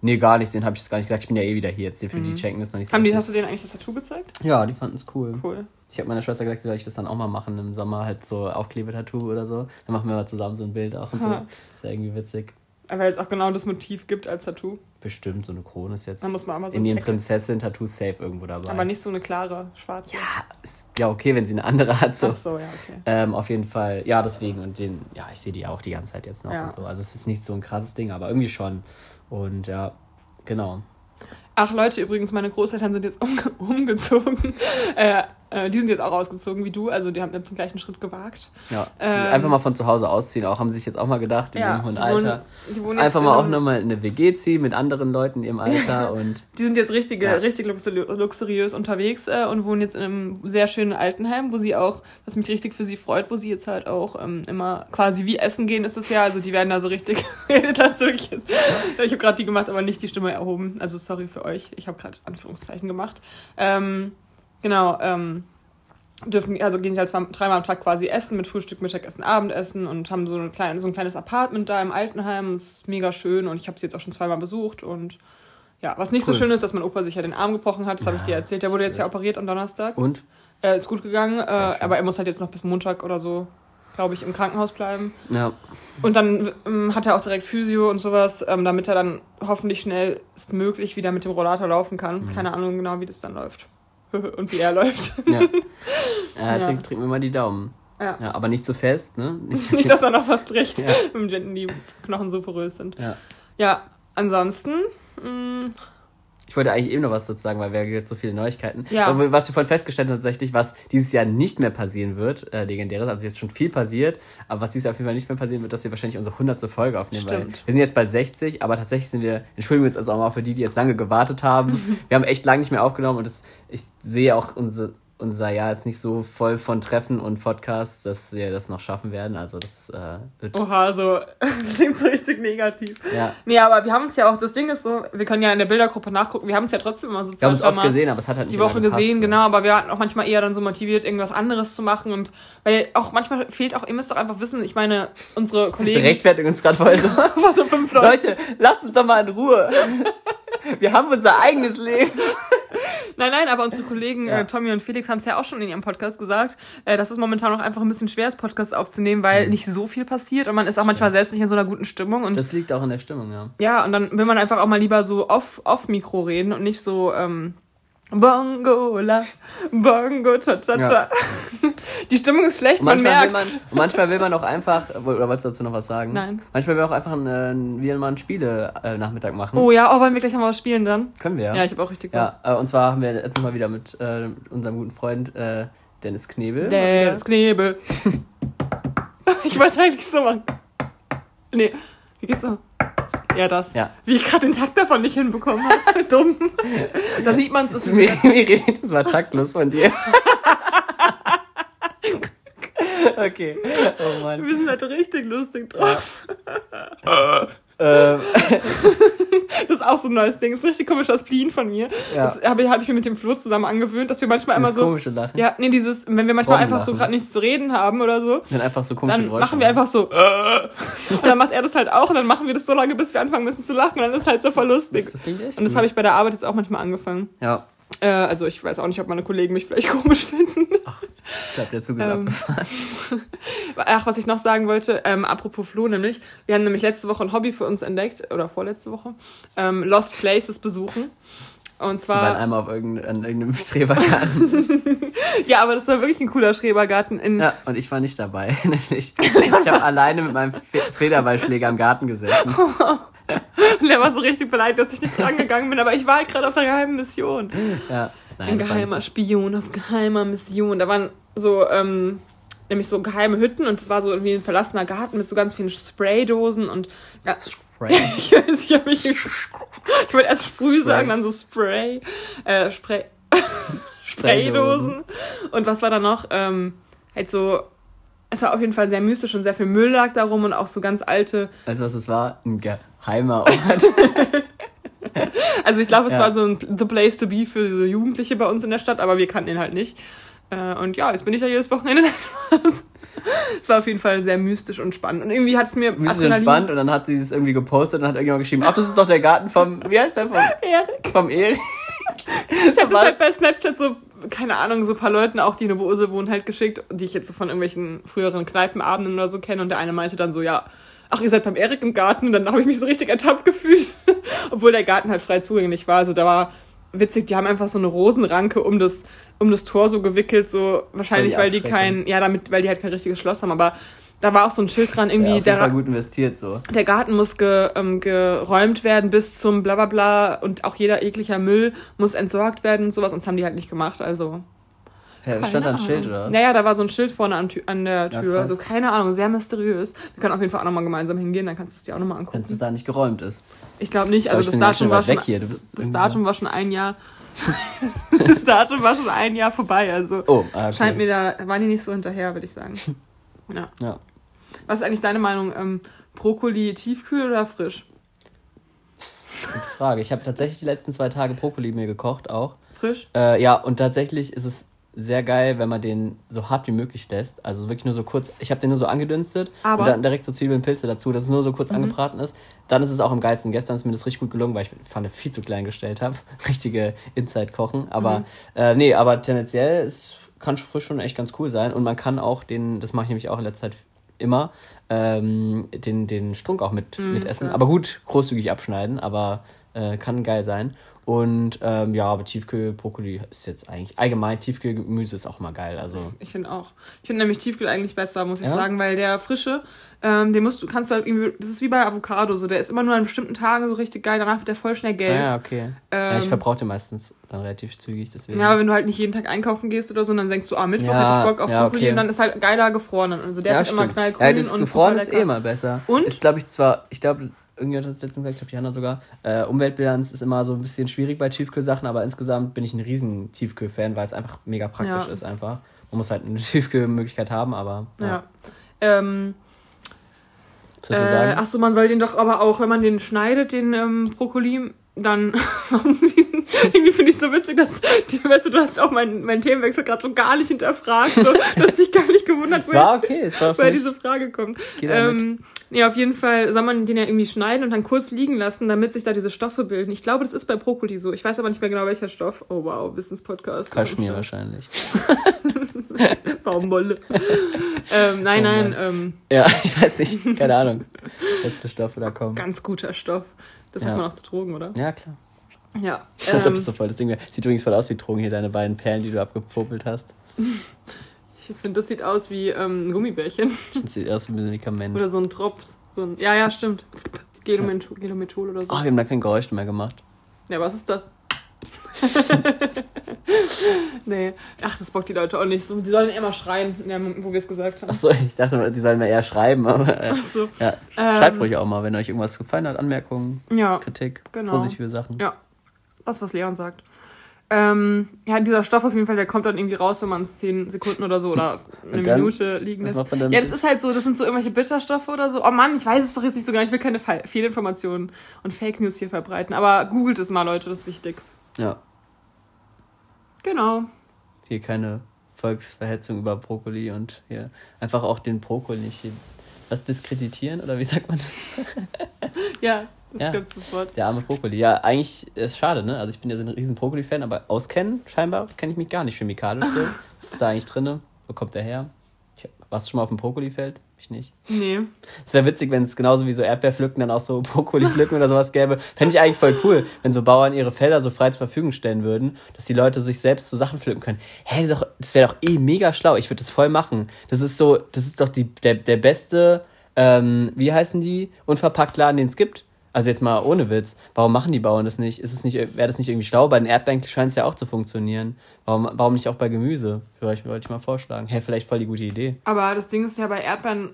Nee, gar nicht, den habe ich jetzt gar nicht gesagt. Ich bin ja eh wieder hier jetzt. Für die checken ist noch nicht so Haben die, hast du denen eigentlich das Tattoo gezeigt? Ja, die fanden es cool. Cool. Ich habe meiner Schwester gesagt, soll ich das dann auch mal machen im Sommer, halt so Aufklebetattoo oder so. Dann machen wir mal zusammen so ein Bild auch und so. Ist ja irgendwie witzig. Weil es auch genau das Motiv gibt als Tattoo. Bestimmt, so eine Krone ist jetzt Da muss man aber so in den Prinzessin-Tattoos safe irgendwo dabei. Aber nicht so eine klare, schwarze. Ja, ist, ja, okay, wenn sie eine andere hat. So. Ach so, ja, okay. Ähm, auf jeden Fall, ja, deswegen. Und den, ja, ich sehe die auch die ganze Zeit jetzt noch Ja. und so. Also es ist nicht so ein krasses Ding, aber irgendwie schon. Und ja, genau. Ach Leute, übrigens, meine Großeltern sind jetzt umge umgezogen. äh, äh, die sind jetzt auch ausgezogen wie du, also die haben jetzt den gleichen Schritt gewagt. Ja, Ähm, einfach mal von zu Hause ausziehen, auch haben sie sich jetzt auch mal gedacht, in ihrem hohen Alter. wohnen- Einfach in mal auch nochmal in eine WG ziehen mit anderen Leuten in ihrem Alter und Die sind jetzt richtige, Ja. richtig luxuri luxuriös unterwegs äh, und wohnen jetzt in einem sehr schönen Altenheim, wo sie auch, was mich richtig für sie freut, wo sie jetzt halt auch ähm, immer quasi wie essen gehen ist es ja. Also die werden da so richtig. das wirklich jetzt. Ich habe gerade die gemacht, aber nicht die Stimme erhoben. Also sorry für euch. Ich habe gerade Anführungszeichen gemacht. Ähm, genau. Ähm, dürfen, also gehen sie halt zwei, dreimal am Tag quasi essen mit Frühstück, Mittagessen, Abendessen und haben so, eine kleine, so ein kleines Apartment da im Altenheim. Ist mega schön und ich habe sie jetzt auch schon zweimal besucht und ja, was nicht Cool. so schön ist, dass mein Opa sich ja den Arm gebrochen hat, das habe ich dir erzählt. Der wurde jetzt ja operiert am Donnerstag. und Äh, ist gut gegangen, äh, aber er muss halt jetzt noch bis Montag oder so, glaube ich, im Krankenhaus bleiben. ja, Und dann ähm, hat er auch direkt Physio und sowas, ähm, damit er dann hoffentlich schnellstmöglich wieder mit dem Rollator laufen kann. Mhm. Keine Ahnung genau, wie das dann läuft. und wie er läuft. ja. äh, Ja. Trink, trink mir mal die Daumen. Ja. Ja, aber nicht zu fest, ne? Nicht, Nicht, dass er noch was bricht, Ja. wenn die Knochen so porös sind. ja. Ja, ansonsten, mh, Ich wollte eigentlich eben noch was dazu sagen, weil wir jetzt so viele Neuigkeiten. Ja. Aber was wir vorhin festgestellt haben, tatsächlich, was dieses Jahr nicht mehr passieren wird, äh, legendäres, also jetzt schon viel passiert, aber was dieses Jahr auf jeden Fall nicht mehr passieren wird, dass wir wahrscheinlich unsere 100. Folge aufnehmen, weil Stimmt. wir sind jetzt bei 60, aber tatsächlich sind wir, entschuldigen wir uns also auch mal für die, die jetzt lange gewartet haben. wir haben echt lange nicht mehr aufgenommen und das, ich sehe auch unsere, unser Jahr jetzt nicht so voll von Treffen und Podcasts, dass wir das noch schaffen werden. Also das äh, wird, oha, so, das klingt so richtig negativ. ja. Nee, aber wir haben uns ja auch, das Ding ist so, wir können ja in der Bildergruppe nachgucken, wir haben uns ja trotzdem immer so Wir haben uns oft gesehen, aber es hat halt nicht die Woche gepasst, gesehen, so. genau, aber wir hatten auch manchmal eher dann so motiviert, irgendwas anderes zu machen und weil auch manchmal fehlt auch, ihr müsst doch einfach wissen, ich meine, unsere Kollegen, Rechtfertigen uns gerade voll so. so fünf Leute, Leute, lasst uns doch mal in Ruhe. Wir haben unser eigenes Leben. nein, nein, aber unsere Kollegen Ja. äh, Tommy und Felix haben es ja auch schon in ihrem Podcast gesagt, äh, dass es momentan auch einfach ein bisschen schwer ist, Podcasts aufzunehmen, weil nicht so viel passiert und man ist auch manchmal selbst nicht in so einer guten Stimmung und Das liegt auch in der Stimmung, ja. Ja, und dann will man einfach auch mal lieber so off, off Mikro reden und nicht so, ähm, Bongola, Bongo, cha cha cha. Die Stimmung ist schlecht, man merkt. man, manchmal will man auch einfach, oder wolltest du dazu noch was sagen? Nein. Manchmal will man auch einfach einen, wieder mal einen Spiele-Nachmittag machen. Oh ja, oh, wollen wir gleich noch mal was spielen dann? Können wir, ja. Ja, ich habe auch richtig Bock. Ja, äh, und zwar haben wir jetzt mal wieder mit äh, unserem guten Freund äh, Dennis Knebel. Der ist Knebel. ich wollte eigentlich so machen. Nee, wie geht's so? Ja, das. Ja. Wie ich gerade den Takt davon nicht hinbekommen habe. Dumm. Da sieht man es. ist Mir, mir, das war taktlos von dir. okay. Oh Mann. Wir sind halt richtig lustig drauf. Ähm, Das ist auch so ein neues Ding. Das ist ein richtig komischer Spleen von mir. Ja. Das habe ich, hab ich mir mit dem Flo zusammen angewöhnt, dass wir manchmal immer dieses so. komische Lachen. Ja, nee, dieses, wenn wir manchmal einfach so gerade nichts zu reden haben oder so, Dann einfach so komische dann Geräusche. machen wir einfach so. äh. und dann macht er das halt auch und dann machen wir das so lange, bis wir anfangen müssen zu lachen und dann ist es halt so voll lustig. Das, das echt Und das habe ich bei der Arbeit jetzt auch manchmal angefangen. Ja, Äh, also ich weiß auch nicht, ob meine Kollegen mich vielleicht komisch finden. ich glaube, der Zug ist Ähm, abgefahren. Ach, was ich noch sagen wollte, ähm, apropos Flo, nämlich, wir haben nämlich letzte Woche ein Hobby für uns entdeckt, oder vorletzte Woche, ähm, Lost Places besuchen. Und Sie waren zwar, einmal auf irgendein, an irgendeinem Strebergarten. ja, aber das war wirklich ein cooler Schrebergarten in, ja, und ich war nicht dabei. Nämlich, ich habe alleine mit meinem Fe Federballschläger im Garten gesessen. Der war so richtig beleidigt, dass ich nicht rangegangen bin, aber ich war halt gerade auf der geheimen Mission. Ja, nein, Ein geheimer Spion auf geheimer Mission. Da waren so, ähm, nämlich so geheime Hütten und es war so irgendwie ein verlassener Garten mit so ganz vielen Spraydosen und ja, Spray. ich weiß nicht, ob ich, ich wollte erst Sprüh Spray. sagen, dann so Spray, äh, Spray, Spraydosen. Und was war da noch? Ähm, halt so, es war auf jeden Fall sehr mystisch und sehr viel Müll lag da rum und auch so ganz alte, Also was es war? Ein geheimer Ort. also ich glaube, es Ja. war so ein The Place to Be für so Jugendliche bei uns in der Stadt, aber wir kannten ihn halt nicht. Äh, Und ja, jetzt bin ich ja jedes Wochenende. Es war auf jeden Fall sehr mystisch und spannend. Und irgendwie hat es mir Ein bisschen entspannt und dann hat sie es irgendwie gepostet und hat irgendjemand geschrieben, ach, das ist doch der Garten vom, wie heißt der, vom, Erik. vom Erik. Ich habe das halt bei Snapchat so, keine Ahnung, so ein paar Leuten auch, die in der Bose wohnen, halt geschickt, die ich jetzt so von irgendwelchen früheren Kneipenabenden oder so kenne. Und der eine meinte dann so, ja, ach, ihr seid beim Erik im Garten. Und dann habe ich mich so richtig ertappt gefühlt. Obwohl der Garten halt frei zugänglich war. Also da war witzig, die haben einfach so eine Rosenranke um das, um das Tor so gewickelt, so wahrscheinlich, weil die, weil die kein, ja, damit, weil die halt kein richtiges Schloss haben, aber da war auch so ein Schild dran, irgendwie. Ja, der, gut investiert, so. Der Garten muss ge, ähm, geräumt werden bis zum Blablabla und auch jeder ekliger Müll muss entsorgt werden und sowas, und das haben die halt nicht gemacht, also. Ja, stand da ein Schild, oder? Naja, da war so ein Schild vorne an, an der Tür. Ja, also keine Ahnung, sehr mysteriös. Wir können auf jeden Fall auch nochmal gemeinsam hingehen, dann kannst du es dir auch nochmal angucken. Wenn es bis da nicht geräumt ist. Ich glaube nicht, also das Datum war schon. Das Datum war schon ein Jahr. das Datum war schon ein Jahr vorbei, also oh, ah, okay. scheint mir da, waren die nicht so hinterher, würde ich sagen. Ja. ja. Was ist eigentlich deine Meinung? Ähm, Brokkoli tiefkühl oder frisch? Gute Frage. Ich habe tatsächlich die letzten zwei Tage Brokkoli mir gekocht auch. Frisch? Äh, ja, und tatsächlich ist es sehr geil, wenn man den so hart wie möglich lässt. Also wirklich nur so kurz. Ich habe den nur so angedünstet Aber und dann direkt so Zwiebeln, Pilze dazu, dass es nur so kurz mhm. angebraten ist. Dann ist es auch am geilsten. Gestern ist mir das richtig gut gelungen, weil ich fand viel zu klein gestellt habe. Richtige Inside-Kochen. Aber mhm. äh, nee, aber tendenziell ist, kann frisch schon echt ganz cool sein. Und man kann auch den, das mache ich nämlich auch in letzter Zeit immer, ähm, den, den Strunk auch mit, mhm, mit essen. Aber gut, großzügig abschneiden, aber äh, kann geil sein. Und ähm, ja, aber Tiefkühl-Brokkoli ist jetzt eigentlich allgemein Tiefkühlgemüse ist auch mal geil. Also ich finde auch. Ich finde nämlich Tiefkühl eigentlich besser, muss ich ja? sagen, weil der frische, ähm, den musst du kannst du halt irgendwie. Das ist wie bei Avocado so. Der ist immer nur an bestimmten Tagen so richtig geil. Danach wird der voll schnell gelb. Ah, ja, okay. Ähm, ja, ich verbrauche den meistens dann relativ zügig deswegen. Ja, aber wenn du halt nicht jeden Tag einkaufen gehst oder so, dann denkst du, ah Mittwoch ja, hätte ich Bock auf ja, Brokkoli okay. und dann ist halt geiler gefroren. Also der ist halt immer knallgrün ja, das und gefroren ist eh immer besser. Und ist glaube ich zwar, ich glaube irgendjemand hat es letztens gesagt, ich glaube, Diana sogar, äh, Umweltbilanz ist immer so ein bisschen schwierig bei Tiefkühlsachen, aber insgesamt bin ich ein riesen Tiefkühl-Fan, weil es einfach mega praktisch ja. ist einfach. Man muss halt eine Tiefkühlmöglichkeit haben, aber. Ja. ja. Ähm, äh, achso, man soll den doch aber auch, wenn man den schneidet, den ähm, Brokkoli, dann irgendwie finde ich so witzig, dass die, weißt du, du hast auch meinen mein Themenwechsel gerade so gar nicht hinterfragt, so, dass dich gar nicht gewundert, war okay, woher diese Frage kommt. Ähm, ja, auf jeden Fall soll man den ja irgendwie schneiden und dann kurz liegen lassen, damit sich da diese Stoffe bilden. Ich glaube, das ist bei Brokkoli so. Ich weiß aber nicht mehr genau, welcher Stoff. Oh wow, Wissenspodcast. Kaschmir wahrscheinlich. Baumwolle. ähm, nein, oh nein. Ähm, ja, ich weiß nicht. Keine Ahnung, was für Stoffe da kommen. Ganz guter Stoff. Das ja. hat man auch zu Drogen, oder? Ja, klar. Ja. Das ähm, ist so voll das Ding. Sieht übrigens voll aus wie Drogen hier, deine beiden Perlen, die du abgepopelt hast. Ich finde, das sieht aus wie ähm, ein Gummibärchen. Das sieht aus wie ein Medikament. Oder so ein Drops. So ein, ja, ja, stimmt. Gelomethol, Gelomethol oder so. Ach, wir haben da kein Geräusch mehr gemacht. Ja, was ist das? nee. Ach, das bockt die Leute auch nicht so. Die sollen immer schreien, wo wir es gesagt haben. Achso, ich dachte, die sollen mal eher schreiben, aber. Äh, Ach so. Ja, schreibt ähm, ruhig auch mal, wenn euch irgendwas gefallen hat, Anmerkungen, ja, Kritik, genau. positive Sachen. Ja. Das, was Leon sagt. Ähm, ja, dieser Stoff auf jeden Fall, der kommt dann irgendwie raus, wenn man es 10 Sekunden oder so oder eine dann, Minute liegen lässt. Ja, das ist halt so, das sind so irgendwelche Bitterstoffe oder so. Oh Mann, ich weiß es doch jetzt nicht so genau. Ich will keine Fehlinformationen und Fake News hier verbreiten. Aber googelt es mal, Leute, das ist wichtig. Ja. Genau. Hier keine Volksverhetzung über Brokkoli und hier einfach auch den Brokkoli nicht was diskreditieren oder wie sagt man das? ja, das ja, ist das Wort. Der arme Brokkoli. Ja, eigentlich ist es schade, ne? Also ich bin ja so ein riesen Brokkoli-Fan, aber auskennen scheinbar kenne ich mich gar nicht chemikalisch so. Was ist da eigentlich drin? Wo kommt der her? Warst du schon mal auf dem Brokkoli-Feld? Ich nicht. Nee. Es wäre witzig, wenn es genauso wie so Erdbeerpflücken dann auch so Brokkoli-Pflücken oder sowas gäbe. Fände ich eigentlich voll cool, wenn so Bauern ihre Felder so frei zur Verfügung stellen würden, dass die Leute sich selbst so Sachen pflücken können. Hä, das, das wäre doch eh mega schlau. Ich würde das voll machen. Das ist so, das ist doch die, der, der beste, ähm, wie heißen die, Unverpacktladen, den es gibt. Also jetzt mal ohne Witz. Warum machen die Bauern das nicht? Ist es nicht, wäre das nicht irgendwie schlau? Bei den Erdbeeren scheint es ja auch zu funktionieren. Warum, warum nicht auch bei Gemüse? Vielleicht wollte ich mal vorschlagen. Hä, hey, vielleicht voll die gute Idee. Aber das Ding ist ja bei Erdbeeren.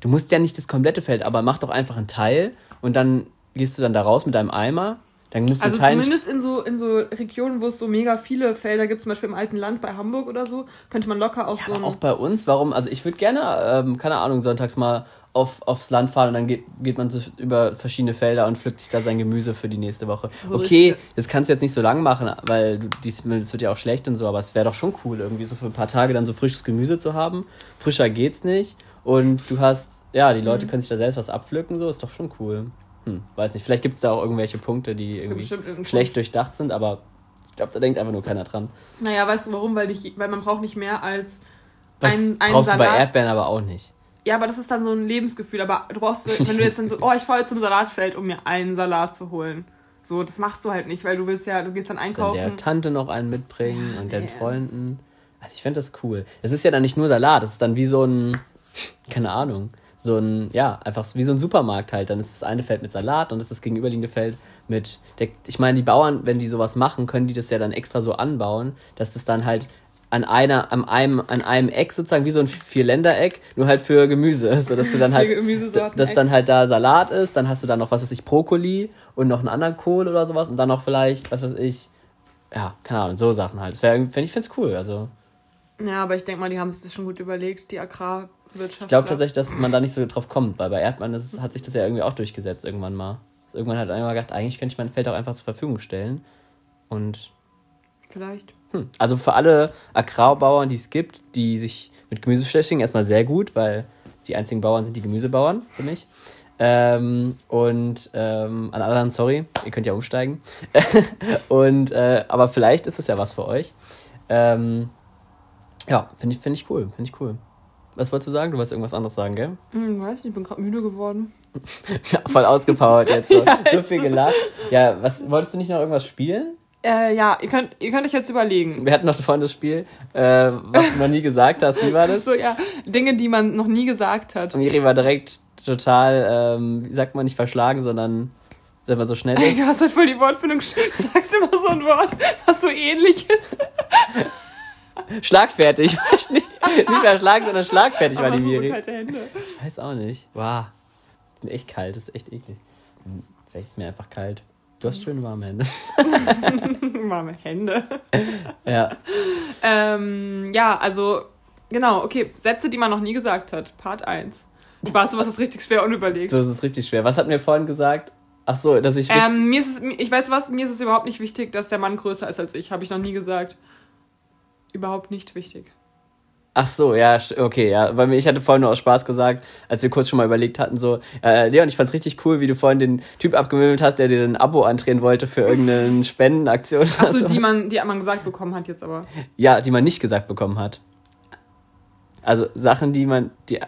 Du musst ja nicht das komplette Feld, aber mach doch einfach einen Teil und dann gehst du dann da raus mit deinem Eimer dann musst du also zumindest in so, in so Regionen, wo es so mega viele Felder gibt, zum Beispiel im alten Land bei Hamburg oder so, könnte man locker auch ja, so. auch bei uns, warum? Also ich würde gerne, ähm, keine Ahnung, sonntags mal auf, aufs Land fahren und dann geht, geht man so über verschiedene Felder und pflückt sich da sein Gemüse für die nächste Woche. So okay, richtig. das kannst du jetzt nicht so lang machen, weil du, dies, das wird ja auch schlecht und so, aber es wäre doch schon cool, irgendwie so für ein paar Tage dann so frisches Gemüse zu haben. Frischer geht's nicht. Und du hast, ja, die Leute mhm. können sich da selbst was abpflücken, so ist doch schon cool. Hm, weiß nicht. Vielleicht gibt es da auch irgendwelche Punkte, die irgendwie schlecht Punkt. durchdacht sind, aber ich glaube, da denkt einfach nur keiner dran. Naja, weißt du warum? Weil, ich, weil man braucht nicht mehr als ein, ein brauchst Salat. du bei Erdbeeren aber auch nicht. Ja, aber das ist dann so ein Lebensgefühl. Aber du brauchst, wenn du jetzt dann so, oh, ich fahre jetzt zum Salatfeld, um mir einen Salat zu holen. So, das machst du halt nicht, weil du willst ja, du gehst dann einkaufen. Dann der Tante noch einen mitbringen ja, und den Freunden. Also ich finde das cool. Es ist ja dann nicht nur Salat, es ist dann wie so ein, keine Ahnung, so ein, ja, einfach wie so ein Supermarkt halt. Dann ist das eine Feld mit Salat und das ist das gegenüberliegende Feld mit, der, ich meine, die Bauern, wenn die sowas machen, können die das ja dann extra so anbauen, dass das dann halt an einer, an einem, an einem Eck sozusagen, wie so ein Vierländereck, nur halt für Gemüse, so dass du dann halt, dass dann halt da Salat ist, dann hast du da noch, was weiß ich, Brokkoli und noch einen anderen Kohl oder sowas und dann noch vielleicht, was weiß ich, ja, keine Ahnung, so Sachen halt. Das wäre, ich finde es cool, also. Ja, aber ich denke mal, die haben sich das schon gut überlegt, die Agrarwirtschaft. Ich glaube tatsächlich, dass man da nicht so drauf kommt, weil bei Erdmann ist, hat sich das ja irgendwie auch durchgesetzt irgendwann mal. Also irgendwann hat einer gedacht, eigentlich könnte ich mein Feld auch einfach zur Verfügung stellen und. Vielleicht. Hm. Also für alle Agrarbauern, die es gibt, die sich mit Gemüse beschäftigen, erstmal sehr gut, weil die einzigen Bauern sind die Gemüsebauern für mich. Ähm, und ähm, an anderen, sorry, ihr könnt ja umsteigen. und äh, aber vielleicht ist es ja was für euch. Ähm, ja, finde ich, find ich cool, finde ich cool. Was wolltest du sagen? Du wolltest irgendwas anderes sagen, gell? Hm, weiß nicht, ich bin gerade müde geworden. ja, voll ausgepowert jetzt. So, ja, so viel gelacht. Ja, was wolltest du nicht noch irgendwas spielen? Äh, ja, ihr könnt, ihr könnt euch jetzt überlegen. Wir hatten noch vorhin das Spiel, äh, was du noch nie gesagt hast. Wie war das? so, ja. Dinge, die man noch nie gesagt hat. Und Miri war direkt total, ähm, wie sagt man, nicht verschlagen, sondern wenn man so schnell ist. Ey, du hast halt voll die Wortfindung. Du sagst immer so ein Wort, was so ähnlich ist. Schlagfertig. nicht, nicht mehr schlagen, sondern schlagfertig Aber war die Miri. So kalte Hände. Ich weiß auch nicht. Wow. Ich bin echt kalt, das ist echt eklig. Vielleicht ist es mir einfach kalt. Du hast schöne warme Hände. warme Hände. ja. Ähm, ja, also, genau, okay. Sätze, die man noch nie gesagt hat. Part 1. Spaß, was ist richtig schwer unüberlegt. So, das ist richtig schwer. Was hatten wir vorhin gesagt? Ach so, dass ich. Ähm, mir ist es, ich weiß was, mir ist es überhaupt nicht wichtig, dass der Mann größer ist als ich. Habe ich noch nie gesagt. Überhaupt nicht wichtig. Ach so, ja, okay, ja. Weil ich hatte vorhin nur aus Spaß gesagt, als wir kurz schon mal überlegt hatten, so, äh, Leon, ich fand's richtig cool, wie du vorhin den Typ abgewimmelt hast, der dir ein Abo andrehen wollte für irgendeine Spendenaktion. Ach so, die man, die man gesagt bekommen hat jetzt aber. Ja, die man nicht gesagt bekommen hat. Also Sachen, die man, die,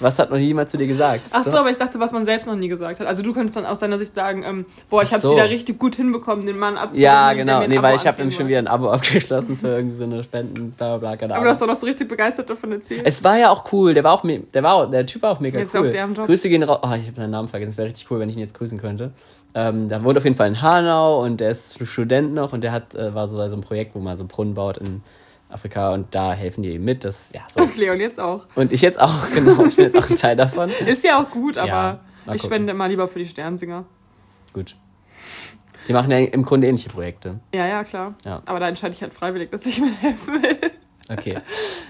was hat noch jemand zu dir gesagt? Ach so, so, aber ich dachte, was man selbst noch nie gesagt hat. Also du könntest dann aus deiner Sicht sagen, ähm, boah, ich habe es so. wieder richtig gut hinbekommen, den Mann abzunehmen. Ja, genau. Nee, weil ich habe nämlich schon wieder ein Abo abgeschlossen für irgendwie so eine Spenden, bla bla bla. Aber du hast doch noch so richtig begeistert davon erzählt. Es war ja auch cool. Der war auch, der war, auch, der Typ war auch mega jetzt cool. Auch der Job. Grüße gehen raus. Oh, ich habe seinen Namen vergessen. Es wäre richtig cool, wenn ich ihn jetzt grüßen könnte. Ähm, da wohnt auf jeden Fall in Hanau und der ist Student noch und der hat äh, war so bei so einem Projekt, wo man so einen Brunnen baut in Afrika und da helfen die ihm mit. Das, ja, so. Und Leon jetzt auch. Und ich jetzt auch, genau. Ich bin jetzt auch ein Teil davon. Ist ja auch gut, aber ja, ich spende immer lieber für die Sternsinger. Gut. Die machen ja im Grunde ähnliche Projekte. Ja, ja, klar. Ja. Aber da entscheide ich halt freiwillig, dass ich mithelfen will. Okay.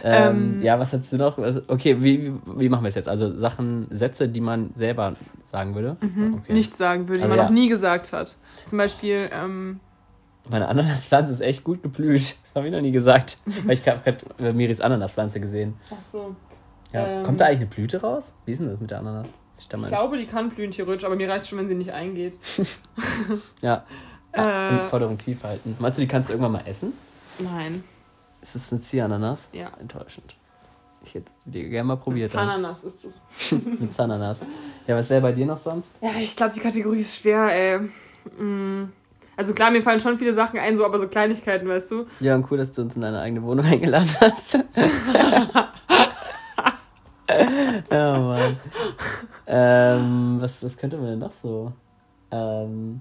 Ähm, ähm, ja, was hast du noch? Okay, wie, wie machen wir es jetzt? Also Sachen, Sätze, die man selber sagen würde? Mhm. Okay. Nichts sagen würde, die also, man ja. noch nie gesagt hat. Zum Beispiel, ähm, meine Ananaspflanze ist echt gut geblüht. Das habe ich noch nie gesagt. Weil ich habe gerade Miris Ananaspflanze gesehen. Ach so. Ja. Ähm, Kommt da eigentlich eine Blüte raus? Wie ist denn das mit der Ananas? Ich, ich glaube, die kann blühen theoretisch, aber mir reicht schon, wenn sie nicht eingeht. ja. Äh, Forderung tief halten. Meinst du, die kannst du irgendwann mal essen? Nein. Ist das eine Zierananas? Ja. Enttäuschend. Ich hätte die gerne mal probiert. Zananas ist es. Mit Zananas. Ja, was wäre bei dir noch sonst? Ja, ich glaube, die Kategorie ist schwer, ey. Mm. Also klar, mir fallen schon viele Sachen ein, so aber so Kleinigkeiten, weißt du? Ja, und cool, dass du uns in deine eigene Wohnung eingeladen hast. oh Mann. Ähm, was, was könnte man denn noch so? Ähm,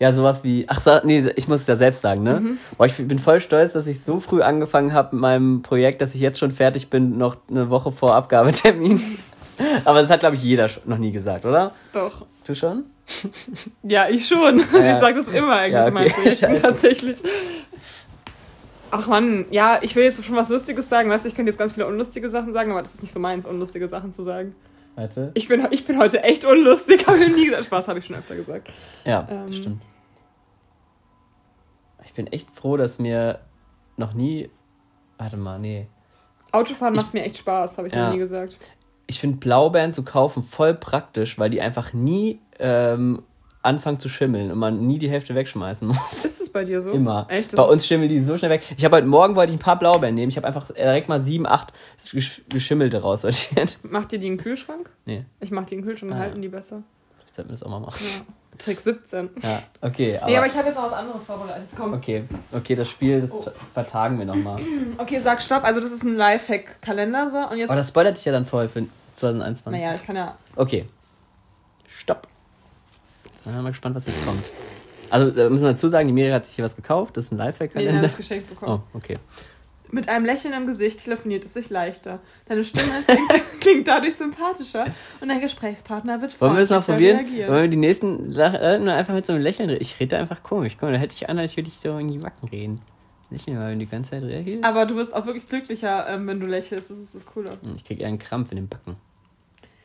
ja, sowas wie. Ach, nee, ich muss es ja selbst sagen, ne? Mhm. Boah, ich bin voll stolz, dass ich so früh angefangen habe mit meinem Projekt, dass ich jetzt schon fertig bin, noch eine Woche vor Abgabetermin. aber das hat, glaube ich, jeder noch nie gesagt, oder? Doch. Du schon? Ja, ich schon. Also ja. Ich sage das immer eigentlich ja, okay. in meinen Projekten tatsächlich. Ach man, ja, ich will jetzt schon was Lustiges sagen. Weißt du, ich könnte jetzt ganz viele unlustige Sachen sagen, aber das ist nicht so meins, unlustige Sachen zu sagen. Warte. Ich bin, ich bin heute echt unlustig, habe ich nie gesagt. Spaß habe ich schon öfter gesagt. Ja, ähm, stimmt. Ich bin echt froh, dass mir noch nie. Warte mal, nee. Autofahren ich, macht mir echt Spaß, habe ich ja. noch nie gesagt ich finde Blaubeeren zu kaufen voll praktisch, weil die einfach nie ähm, anfangen zu schimmeln und man nie die Hälfte wegschmeißen muss. Ist es bei dir so? Immer. Echt? Bei uns schimmeln die so schnell weg. Ich habe heute Morgen wollte ich ein paar Blaubeeren nehmen. Ich habe einfach direkt mal sieben, acht gesch geschimmelte raussortiert. Macht ihr die in den Kühlschrank? Nee, Ich mach die in den Kühlschrank, dann Ah, halten ja. die besser. jetzt sollten wir das auch mal machen. Ja. Trick 17. Ja, okay. Aber, nee, aber ich habe jetzt noch was anderes vorbereitet. Komm. okay, okay, das Spiel, das Oh. vertagen wir nochmal. Okay, sag Stopp. Also das ist ein Lifehack-Kalender so. Und jetzt. Aber das spoilert dich ja dann voll für 2021. naja, ich kann ja. Okay. Stopp. Dann bin mal gespannt, was jetzt kommt. Also, da müssen wir dazu sagen, die Miri hat sich hier was gekauft. Das ist ein Nee, den habe Lifehack-Kalender. ich geschenkt bekommen. Oh, okay. Mit einem Lächeln im Gesicht telefoniert es sich leichter. Deine Stimme klingt, klingt dadurch sympathischer und dein Gesprächspartner wird Wollen wir das mal probieren? reagieren. Wollen wir die nächsten Sachen nur einfach mit so einem Lächeln reden? Ich rede da einfach komisch. Guck mal, da hätte ich an, als würde ich so in die Wacken reden. Lächeln, weil wenn du die ganze Zeit redest. Aber du wirst auch wirklich glücklicher, ähm, wenn du lächelst. Das ist das Coole. Ich krieg eher einen Krampf in den Backen.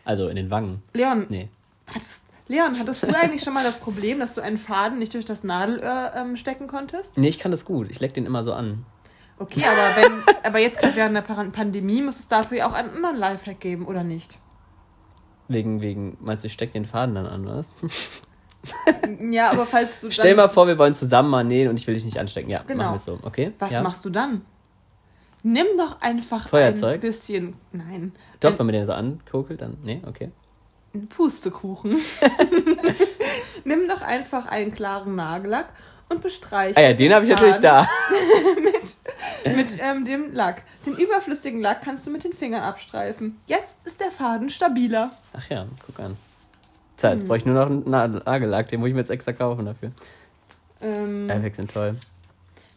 Also in den Wangen. Leon, Nee. hattest, Leon, hattest du eigentlich schon mal das Problem, dass du einen Faden nicht durch das Nadelöhr ähm, stecken konntest? Nee, ich kann das gut. Ich leck den immer so an. Okay, aber wenn, aber jetzt gerade während der Pandemie muss es dafür ja auch einen anderen Lifehack geben, oder nicht? Wegen, wegen, meinst du, ich steck den Faden dann an, was? Ja, aber falls du Stell mal vor, wir wollen zusammen mal nähen und ich will dich nicht anstecken. Ja, Genau. machen wir es so, okay? Was ja? machst du dann? Nimm doch einfach Feuerzeug? ein bisschen, nein, Doch, ein, wenn man den so ankokelt, dann. Nee, okay. ein Pustekuchen. Nimm doch einfach einen klaren Nagellack und bestreiche Ah ja, den habe ich natürlich da. mit ähm, dem Lack. Den überflüssigen Lack kannst du mit den Fingern abstreifen. Jetzt ist der Faden stabiler. Ach ja, guck an. So, Hm. jetzt brauche ich nur noch einen Na- Nagellack, den muss ich mir jetzt extra kaufen dafür. Ähm, Lifehacks sind toll.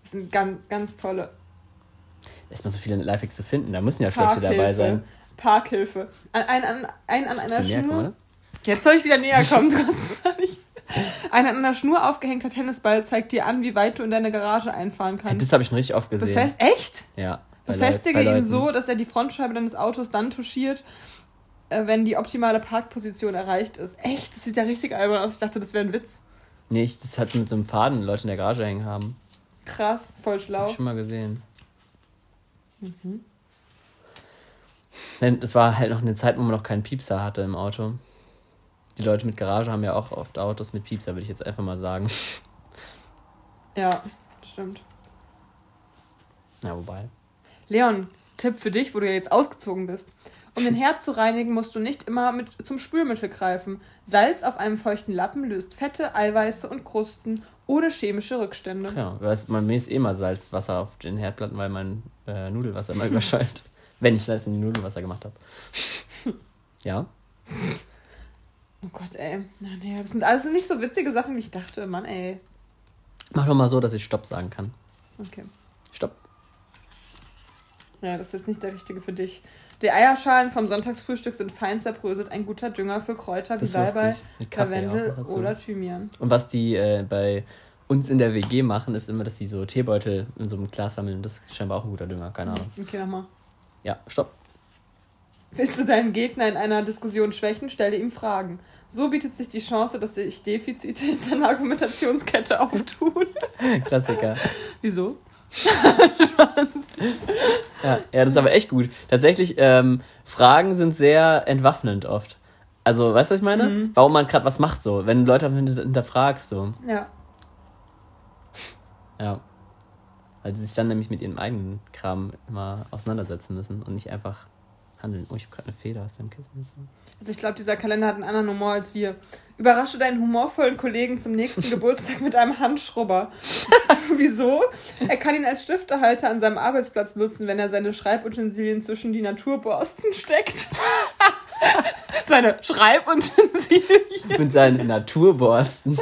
das sind ganz, ganz tolle Erstmal so viele Lifehacks zu finden, da müssen ja schlechte dabei sein. Parkhilfe. Ein, ein, ein, ein an Ein einer Schnur. kommen? Jetzt soll ich wieder näher kommen, trotz nicht. Ein an einer Schnur aufgehängter Tennisball zeigt dir an, wie weit du in deine Garage einfahren Hey, kannst. das habe ich schon richtig oft gesehen. Befest echt? ja. Befestige ihn so, dass er die Frontscheibe deines Autos dann touchiert, äh, wenn die optimale Parkposition erreicht ist. Echt? Das sieht ja richtig albern aus. Ich dachte, das wäre ein Witz. Nee, ich, das hat mit so einem Faden Leute in der Garage hängen haben. Krass, voll Hab schlau. ich schon mal gesehen. Mhm. Es war halt noch eine Zeit, wo man noch keinen Piepser hatte im Auto. Die Leute mit Garage haben ja auch oft Autos mit Piepser, würde ich jetzt einfach mal sagen. Ja, stimmt. Na, wobei. Leon, Tipp für dich, wo du ja jetzt ausgezogen bist. Um den Herd zu reinigen, musst du nicht immer mit zum Spülmittel greifen. Salz auf einem feuchten Lappen löst Fette, Eiweiße und Krusten ohne chemische Rückstände. Ja, weißt, man mäßt eh mal Salzwasser auf den Herdplatten, weil mein äh, Nudelwasser immer überschallt. Wenn ich Salz in die Nudelwasser gemacht habe. ja. Oh Gott, ey. Na, nee, das sind alles nicht so witzige Sachen, wie ich dachte. Mann, ey. Mach doch mal so, dass ich Stopp sagen kann. Okay. Stopp. Ja, das ist jetzt nicht der richtige für dich. Die Eierschalen vom Sonntagsfrühstück sind fein zerbröselt, ein guter Dünger für Kräuter wie Salbei, Lavendel dazu. oder Thymian. Und was die äh, bei uns in der WG machen, ist immer, dass sie so Teebeutel in so einem Glas sammeln. Das ist scheinbar auch ein guter Dünger, keine Ahnung. Okay, nochmal. Ja, stopp. Willst du deinen Gegner in einer Diskussion schwächen, stelle ihm Fragen. So bietet sich die Chance, dass sich Defizite in deiner Argumentationskette auftun. Klassiker. Wieso? Ja, ja, das ist aber echt gut. Tatsächlich, ähm, Fragen sind sehr entwaffnend oft. Also, weißt du, was ich meine? Mhm. Warum man gerade was macht so, wenn du Leute hinter- hinterfragst so. Ja. Ja. Weil sie sich dann nämlich mit ihrem eigenen Kram immer auseinandersetzen müssen und nicht einfach handeln. Oh, ich habe gerade eine Feder aus deinem Kissen. So. Also ich glaube, dieser Kalender hat einen anderen Humor als wir. Überrasche deinen humorvollen Kollegen zum nächsten Geburtstag mit einem Handschrubber. Wieso? Er kann ihn als Stiftehalter an seinem Arbeitsplatz nutzen, wenn er seine Schreibutensilien zwischen die Naturborsten steckt. seine Schreibutensilien. Mit seinen Naturborsten.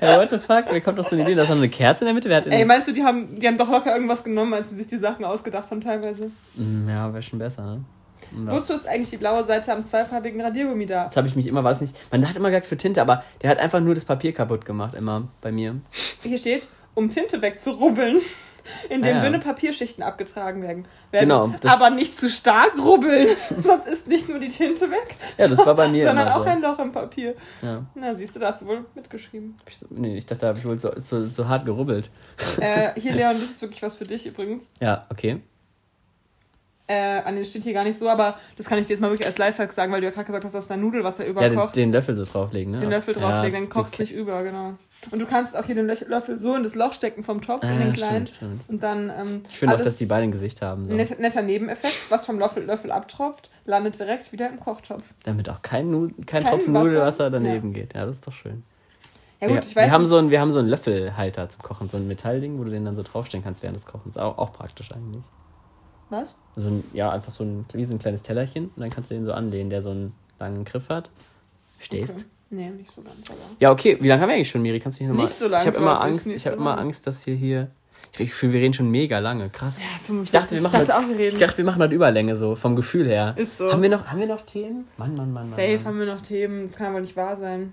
ja, what the fuck? Wer kommt auf so eine Idee? Da ist noch eine Kerze in der Mitte. Wer hat Ey, meinst du, die haben, die haben doch locker irgendwas genommen, als sie sich die Sachen ausgedacht haben teilweise? Mm, Ja, wäre schon besser, ne? Ja. Wozu ist eigentlich die blaue Seite am zweifarbigen Radiergummi da? Jetzt habe ich mich immer, war es nicht. Man hat immer gesagt für Tinte, aber der hat einfach nur das Papier kaputt gemacht, immer bei mir. Hier steht, um Tinte wegzurubbeln, indem Ah, ja. dünne Papierschichten abgetragen werden. Genau, aber nicht zu stark rubbeln, sonst ist nicht nur die Tinte weg, Ja, das war bei mir sondern auch so. ein Loch im Papier. Ja. Na, siehst du, da hast du wohl mitgeschrieben. Ich so, nee, ich dachte, da habe ich wohl so, so, so hart gerubbelt. äh, hier, Leon, das ist wirklich was für dich übrigens. Ja, okay. Äh, an den steht hier gar nicht so, aber das kann ich dir jetzt mal wirklich als Lifehack sagen, weil du ja gerade gesagt hast, dass da Nudelwasser Ja, überkocht. den, den Löffel so drauflegen, ne? den Löffel drauflegen, Ja, dann kocht es nicht über, genau. Und du kannst auch hier den Löffel so in das Loch stecken vom Topf, in Ah, den stimmt, kleinen. stimmt. Und dann ähm, Ich finde auch, dass die beide ein Gesicht haben. So. Net, netter Nebeneffekt, was vom Löffel, Löffel abtropft, landet direkt wieder im Kochtopf. Damit auch kein, Nu kein, Kein Tropfen Wasser. Nudelwasser daneben geht. Ja, das ist doch schön. Ja gut, wir, ich weiß wir, haben so einen, wir haben so einen Löffelhalter zum Kochen, so ein Metallding, wo du den dann so draufstellen kannst während des Kochens. Auch, auch praktisch eigentlich. Was? Also ein, ja, einfach so ein, wie so ein kleines Tellerchen und dann kannst du den so anlehnen, der so einen langen Griff hat. Stehst. Okay. Nee, nicht so ganz, aber... Ja, okay. Wie lange haben wir eigentlich schon, Miri? Kannst du hier nochmal... Nicht so lange, Ich habe immer ich, Angst, ich habe so immer. Angst, dass hier hier... Ich Gefühl, wir reden schon mega lange. Krass. Ja, Ich 45. dachte, wir machen ich dachte reden. Ich dachte, wir machen heute Überlänge so, vom Gefühl her. Ist so. Haben wir noch, haben wir noch Themen? Mann, Mann, Mann, Mann. Safe Mann. haben wir noch Themen, das kann aber nicht wahr sein.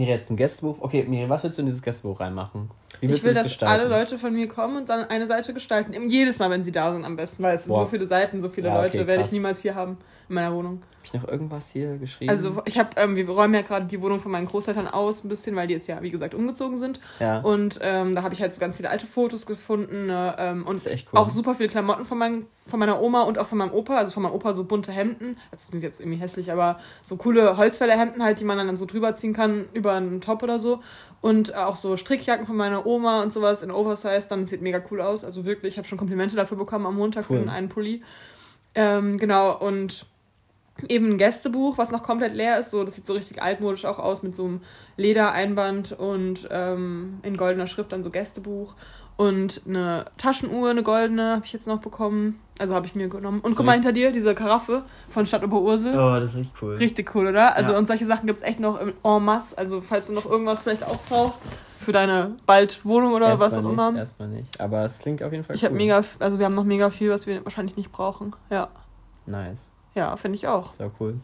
Miri, jetzt ein Gästebuch. Okay, Miri, was willst du in dieses Gästebuch reinmachen? Wie Ich willst will, du das dass gestalten? alle Leute von mir kommen und dann eine Seite gestalten. Jedes Mal, wenn sie da sind, am besten, weil es sind so viele Seiten, so viele Ja, okay, Leute, werde ich niemals hier haben in meiner Wohnung. Hab ich noch irgendwas hier geschrieben? Also ich habe, ähm, wir räumen ja gerade die Wohnung von meinen Großeltern aus, ein bisschen, weil die jetzt ja, wie gesagt, umgezogen sind. ja. Und ähm, da habe ich halt so ganz viele alte Fotos gefunden ne, ähm, und cool. auch super viele Klamotten von, mein, von meiner Oma und auch von meinem Opa. Also von meinem Opa so bunte Hemden. Das ist jetzt irgendwie hässlich, aber so coole Holzfällerhemden halt, die man dann so drüber ziehen kann über einen Top oder so. Und auch so Strickjacken von meiner Oma und sowas in Oversize. Dann sieht mega cool aus. Also wirklich, ich habe schon Komplimente dafür bekommen am Montag Cool. für einen Pulli. Ähm, genau, und eben ein Gästebuch, was noch komplett leer ist. So, das sieht so richtig altmodisch auch aus mit so einem Ledereinband und ähm, in goldener Schrift dann so Gästebuch. Und eine Taschenuhr, eine goldene, habe ich jetzt noch bekommen. Also habe ich mir genommen. Und guck mal hinter dir, diese Karaffe von Stadt Oberursel. oh, das ist echt cool. Richtig cool, oder? Also Ja. und solche Sachen gibt's echt noch im en masse. Also falls du noch irgendwas vielleicht auch brauchst für deine bald Wohnung oder was auch nicht, immer. Erstmal nicht. Aber es klingt auf jeden Fall Ich habe cool. mega, also wir haben noch mega viel, was wir wahrscheinlich nicht brauchen. Ja, Nice. Ja, finde ich auch. Sehr cool.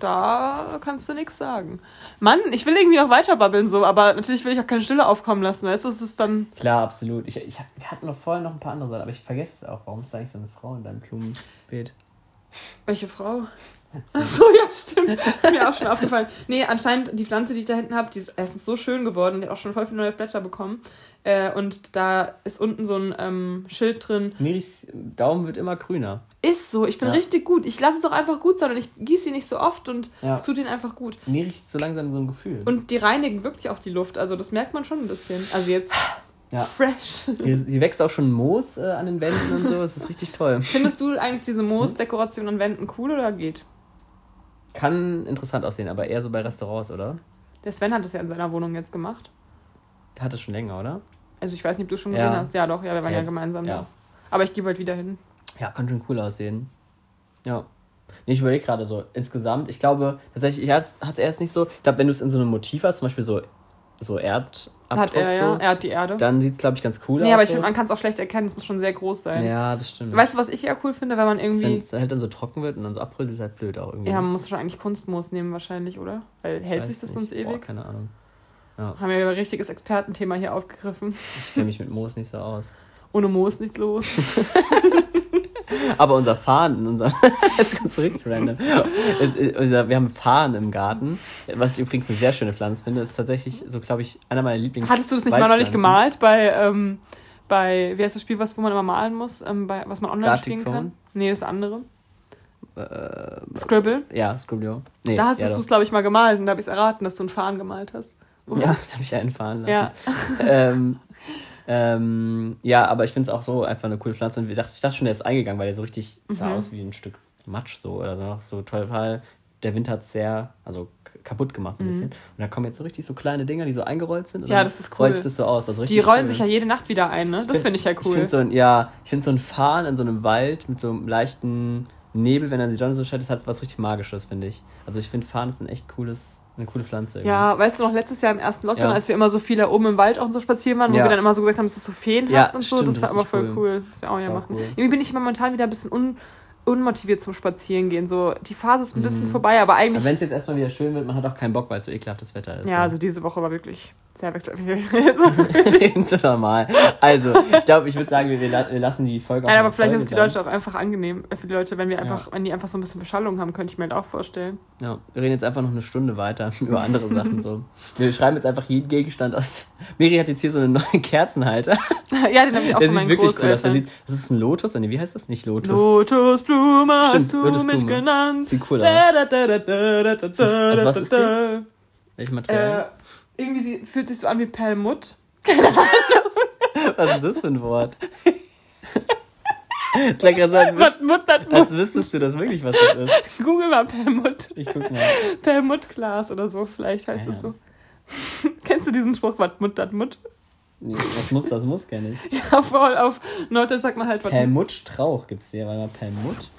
Da kannst du nichts sagen. Mann, ich will irgendwie noch weiter babbeln so, aber natürlich will ich auch keine Stille aufkommen lassen, weißt du? Es ist dann. Klar, absolut. Ich, ich, wir hatten noch vorher noch ein paar andere Sachen, aber ich vergesse es auch. Warum ist da eigentlich so eine Frau in deinem Blumenbeet? Welche Frau? Ach so, ja, stimmt. Ist mir auch schon aufgefallen. Nee, anscheinend die Pflanze, die ich da hinten habe, die ist erstens so schön geworden, die hat auch schon voll viele neue Blätter bekommen. Äh, und da ist unten so ein ähm, Schild drin. Miris Daumen wird immer grüner. Ist so, ich bin Ja. richtig gut. Ich lasse es auch einfach gut sein und ich gieße sie nicht so oft und Ja. es tut ihnen einfach gut. Mir riecht so langsam so ein Gefühl. Und die reinigen wirklich auch die Luft. Also das merkt man schon ein bisschen. Also jetzt Ja. fresh. hier, hier wächst auch schon Moos äh, an den Wänden und so. Das ist richtig toll. Findest du eigentlich diese Moosdekoration an Wänden cool oder geht? Kann interessant aussehen, aber eher so bei Restaurants, oder? Der Sven hat das ja in seiner Wohnung jetzt gemacht. Hat es schon länger, oder? Also ich weiß nicht, ob du schon Ja. gesehen hast. Ja, doch, ja, wir waren ja Jetzt, gemeinsam ja. da. Aber ich gehe bald wieder hin. Ja, kann schon cool aussehen. Ja. Nee, ich überlege gerade so, insgesamt, ich glaube, tatsächlich, hat es erst nicht so, ich glaube, wenn du es in so einem Motiv hast, zum Beispiel so, so Erdabdruck, Hat er, ja. so, Er hat die Erde. dann sieht es, glaube ich, ganz cool nee, aus. aber ich so. finde, man kann es auch schlecht erkennen. Es muss schon sehr groß sein. Ja, das stimmt. Weißt du, was ich ja cool finde, wenn man Wenn irgendwie... es halt dann so trocken wird und dann so abbröselt, ist halt blöd auch irgendwie. Ja, man muss schon eigentlich Kunstmoos nehmen wahrscheinlich, oder? Weil Ich hält sich das nicht. sonst Boah, ewig? keine Ahnung. Haben wir ja ein richtiges Expertenthema hier aufgegriffen. Ich kenne mich mit Moos nicht so aus. Ohne Moos nichts los. Aber unser Farn, unser. Jetzt kommt so richtig random. Wir haben Farn im Garten, was ich übrigens eine sehr schöne Pflanze finde. Das ist tatsächlich so, glaube ich, einer meiner Lieblings. Hattest du das nicht mal neulich gemalt bei, ähm, bei, wie heißt das Spiel, was, wo man immer malen muss, ähm, bei, was man online Gartic spielen Phone? kann? Nee, das andere. Äh, Scribble. ja, Scribblio. Nee, da hast ja, du es, glaube ich, mal gemalt und da habe ich es erraten, dass du einen Fahnen gemalt hast. Oder? Ja, da habe ich einen fahren lassen. Ja. ähm, ähm, ja, aber ich finde es auch so einfach eine coole Pflanze. Und ich dachte, ich dachte schon, der ist eingegangen, weil der so richtig sah Mhm. aus wie ein Stück Matsch so oder so. so total. Der Wind hat sehr, also kaputt gemacht so ein bisschen. Und da kommen jetzt so richtig so kleine Dinger, die so eingerollt sind. Mhm. Ja, das ist cool. Rollt sich das so aus. Also Die rollen cool. sich ja jede Nacht wieder ein, ne? Das finde ich ja Ich cool. finde so ein, ja, ich finde so ein Fahren in so einem Wald mit so einem leichten Nebel, wenn dann die Sonne so scheint, das hat was richtig Magisches, finde ich. Also ich finde Fahren ist ein echt cooles, eine coole Pflanze. irgendwie. ja, weißt du noch, letztes Jahr im ersten Lockdown, Ja. als wir immer so viel da oben im Wald auch und so spazieren waren, wo Ja. wir dann immer so gesagt haben, es ist so feenhaft Ja, und so, stimmt, das war richtig voll cool. cool. Das wir auch ja machen. cool. Irgendwie bin ich momentan wieder ein bisschen un unmotiviert zum Spazierengehen. So, die Phase ist ein bisschen Mhm. vorbei, aber eigentlich. Wenn es jetzt erstmal wieder schön wird, man hat auch keinen Bock, weil es so ekelhaftes Wetter ist. ja, also diese Woche war wirklich Sehr wechselhaft. Reden so normal. Also, ich glaube, ich würde sagen, wir, wir la- wir lassen die Folge Nein, aber vielleicht Folge ist es die. Leute auch einfach angenehm. Äh, Für die Leute, wenn wir einfach, wenn die einfach so ein bisschen Beschallung haben, könnte ich mir halt auch vorstellen. Ja, wir reden jetzt einfach noch eine Stunde weiter über andere Sachen so. Wir schreiben jetzt einfach jeden Gegenstand aus. Miri hat jetzt hier so einen neuen Kerzenhalter. ja, den habe ich auch Der von sieht wirklich cool aus. Der sieht, das ist ein Lotus. Nee, wie heißt das? Nicht Lotus. Lotusblume hast du Lotusblume. mich genannt. Sieht cool aus. Da, da, da, da, da, da, da, das- also was ist da, Welches Äh, Material? Irgendwie sie, fühlt sich so an wie Perlmutt. Was ist das für ein Wort? Es klingt gerade so, als, Was wüs Mutt hat als wüsstest du das wirklich, was das ist. Google mal Perlmutt. Ich guck mal. Perlmuttglas oder so, vielleicht heißt es ja. so. Kennst du diesen Spruch, was Mutt hat Mutt? Nee, Was muss, das muss gar nicht. Ja, voll auf Norddeutsch sagt man halt was. Perlmutt Strauch gibt es hier. Warte mal, Perlmutt?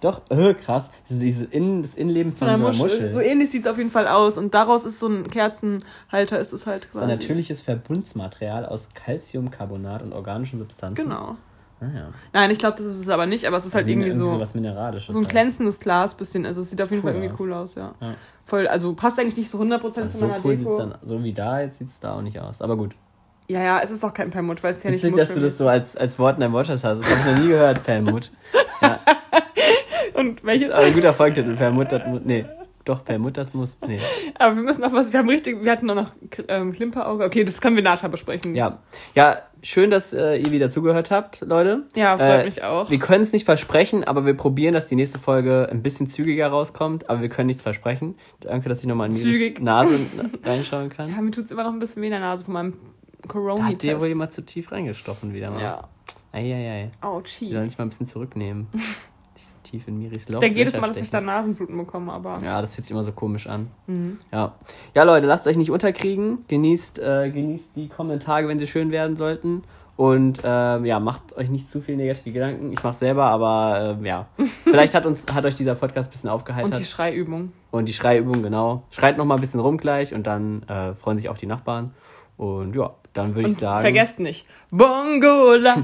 Doch, äh, krass. Das ist dieses Innen, das Innenleben von Von einer so Muschel. Muschel. So ähnlich sieht es auf jeden Fall aus. Und daraus ist so ein Kerzenhalter, ist es halt Das ist quasi. ein natürliches Verbundsmaterial aus Calciumcarbonat und organischen Substanzen. Genau. Ah, ja. Nein, ich glaube, das ist es aber nicht, aber es ist halt irgendwie so, was Mineralisches. so ein halt. glänzendes Glas bisschen. Also es sieht auf jeden Cool Fall irgendwie aus. cool aus, ja. Ja. Voll, also passt eigentlich nicht so 100% Also zu so meiner cool sieht's Deko. dann, so wie da, jetzt sieht es da auch nicht aus. Aber gut. Ja, ja, es ist auch kein Perlmutt, weil es ja nicht Witzig, dass du das so als, als Wort in deinem Wortschatz hast. Das habe ich noch nie gehört, Perlmutt. Ja, Und das welches? ist aber ein guter Folgetitel. Perlmutt, das muss. Nee. Doch, Perlmutt, das muss. Nee. Aber wir müssen noch was, wir haben richtig, wir hatten noch noch ähm, Klimperauge. Okay, das können wir nachher besprechen. Ja. Ja, schön, dass äh, ihr wieder zugehört habt, Leute. Ja, freut Äh, mich auch. Wir können es nicht versprechen, aber wir probieren, dass die nächste Folge ein bisschen zügiger rauskommt. Aber wir können nichts versprechen. Danke, dass ich nochmal in Zügig. Nase reinschauen kann. Ja, mir tut's immer noch ein bisschen weh in der Nase von meinem corona hat dir wohl jemand zu tief reingestochen wieder mal. Ja. Eieiei. Wir Ouchie. sollen uns mal ein bisschen zurücknehmen. Tief in Miris Loch. Ich denke jedes Mal, dass ich da. Nasenbluten bekomme, aber. Ja, das fühlt sich immer so komisch an. Mhm. Ja. Ja, Leute, lasst euch nicht unterkriegen. Genießt, äh, genießt die kommenden Tage, wenn sie schön werden sollten. Und ähm, ja, macht euch nicht zu viel negative Gedanken. Ich mach's selber, aber ähm, ja. Vielleicht hat uns hat euch dieser Podcast ein bisschen aufgeheitert. Und die Schreiübung. Und die Schreiübung, genau. Schreit noch mal ein bisschen rum gleich und dann äh, freuen sich auch die Nachbarn. Und ja, dann würde ich sagen. vergesst nicht. Bongola,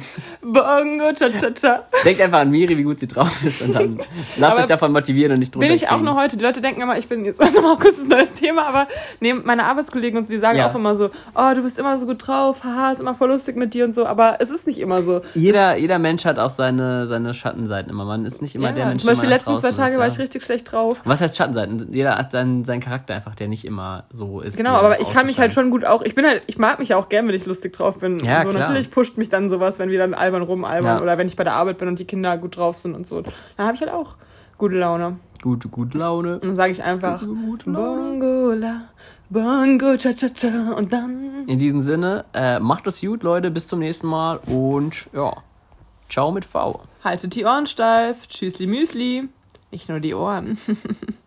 Bongo, cha cha cha. Denkt einfach an Miri, wie gut sie drauf ist und dann lasst euch davon motivieren und nicht drunter Bin ich auch noch heute. Die Leute denken immer, ich bin jetzt nochmal kurz ein neues Thema, aber nee, meine Arbeitskollegen und so, die sagen Ja. auch immer so, oh, du bist immer so gut drauf, haha, ist immer voll lustig mit dir und so, aber es ist nicht immer so. Jeder, jeder Mensch hat auch seine, seine Schattenseiten immer. Man ist nicht immer Ja, der Mensch, zum Beispiel der letzten zwei Tage ist, war ich richtig schlecht drauf. Was heißt Schattenseiten? Jeder hat seinen, seinen Charakter einfach, der nicht immer so ist. Genau, er aber ich kann mich halt schon gut auch, ich bin halt, ich mag mich auch gern, wenn ich lustig drauf bin. Ja, so, klar. Natürlich pusht mich dann sowas, wenn wir dann albern rumalbern Ja. oder wenn ich bei der Arbeit bin und die Kinder gut drauf sind und so. Dann habe ich halt auch gute Laune. Gute, gute Laune. Und dann sage ich einfach, Gute Laune. Bongola, Bongo, cha cha cha und dann... In diesem Sinne, äh, macht es gut, Leute. Bis zum nächsten Mal und ja, ciao mit V. Haltet die Ohren steif. Tschüssli Müsli. Nicht nur die Ohren.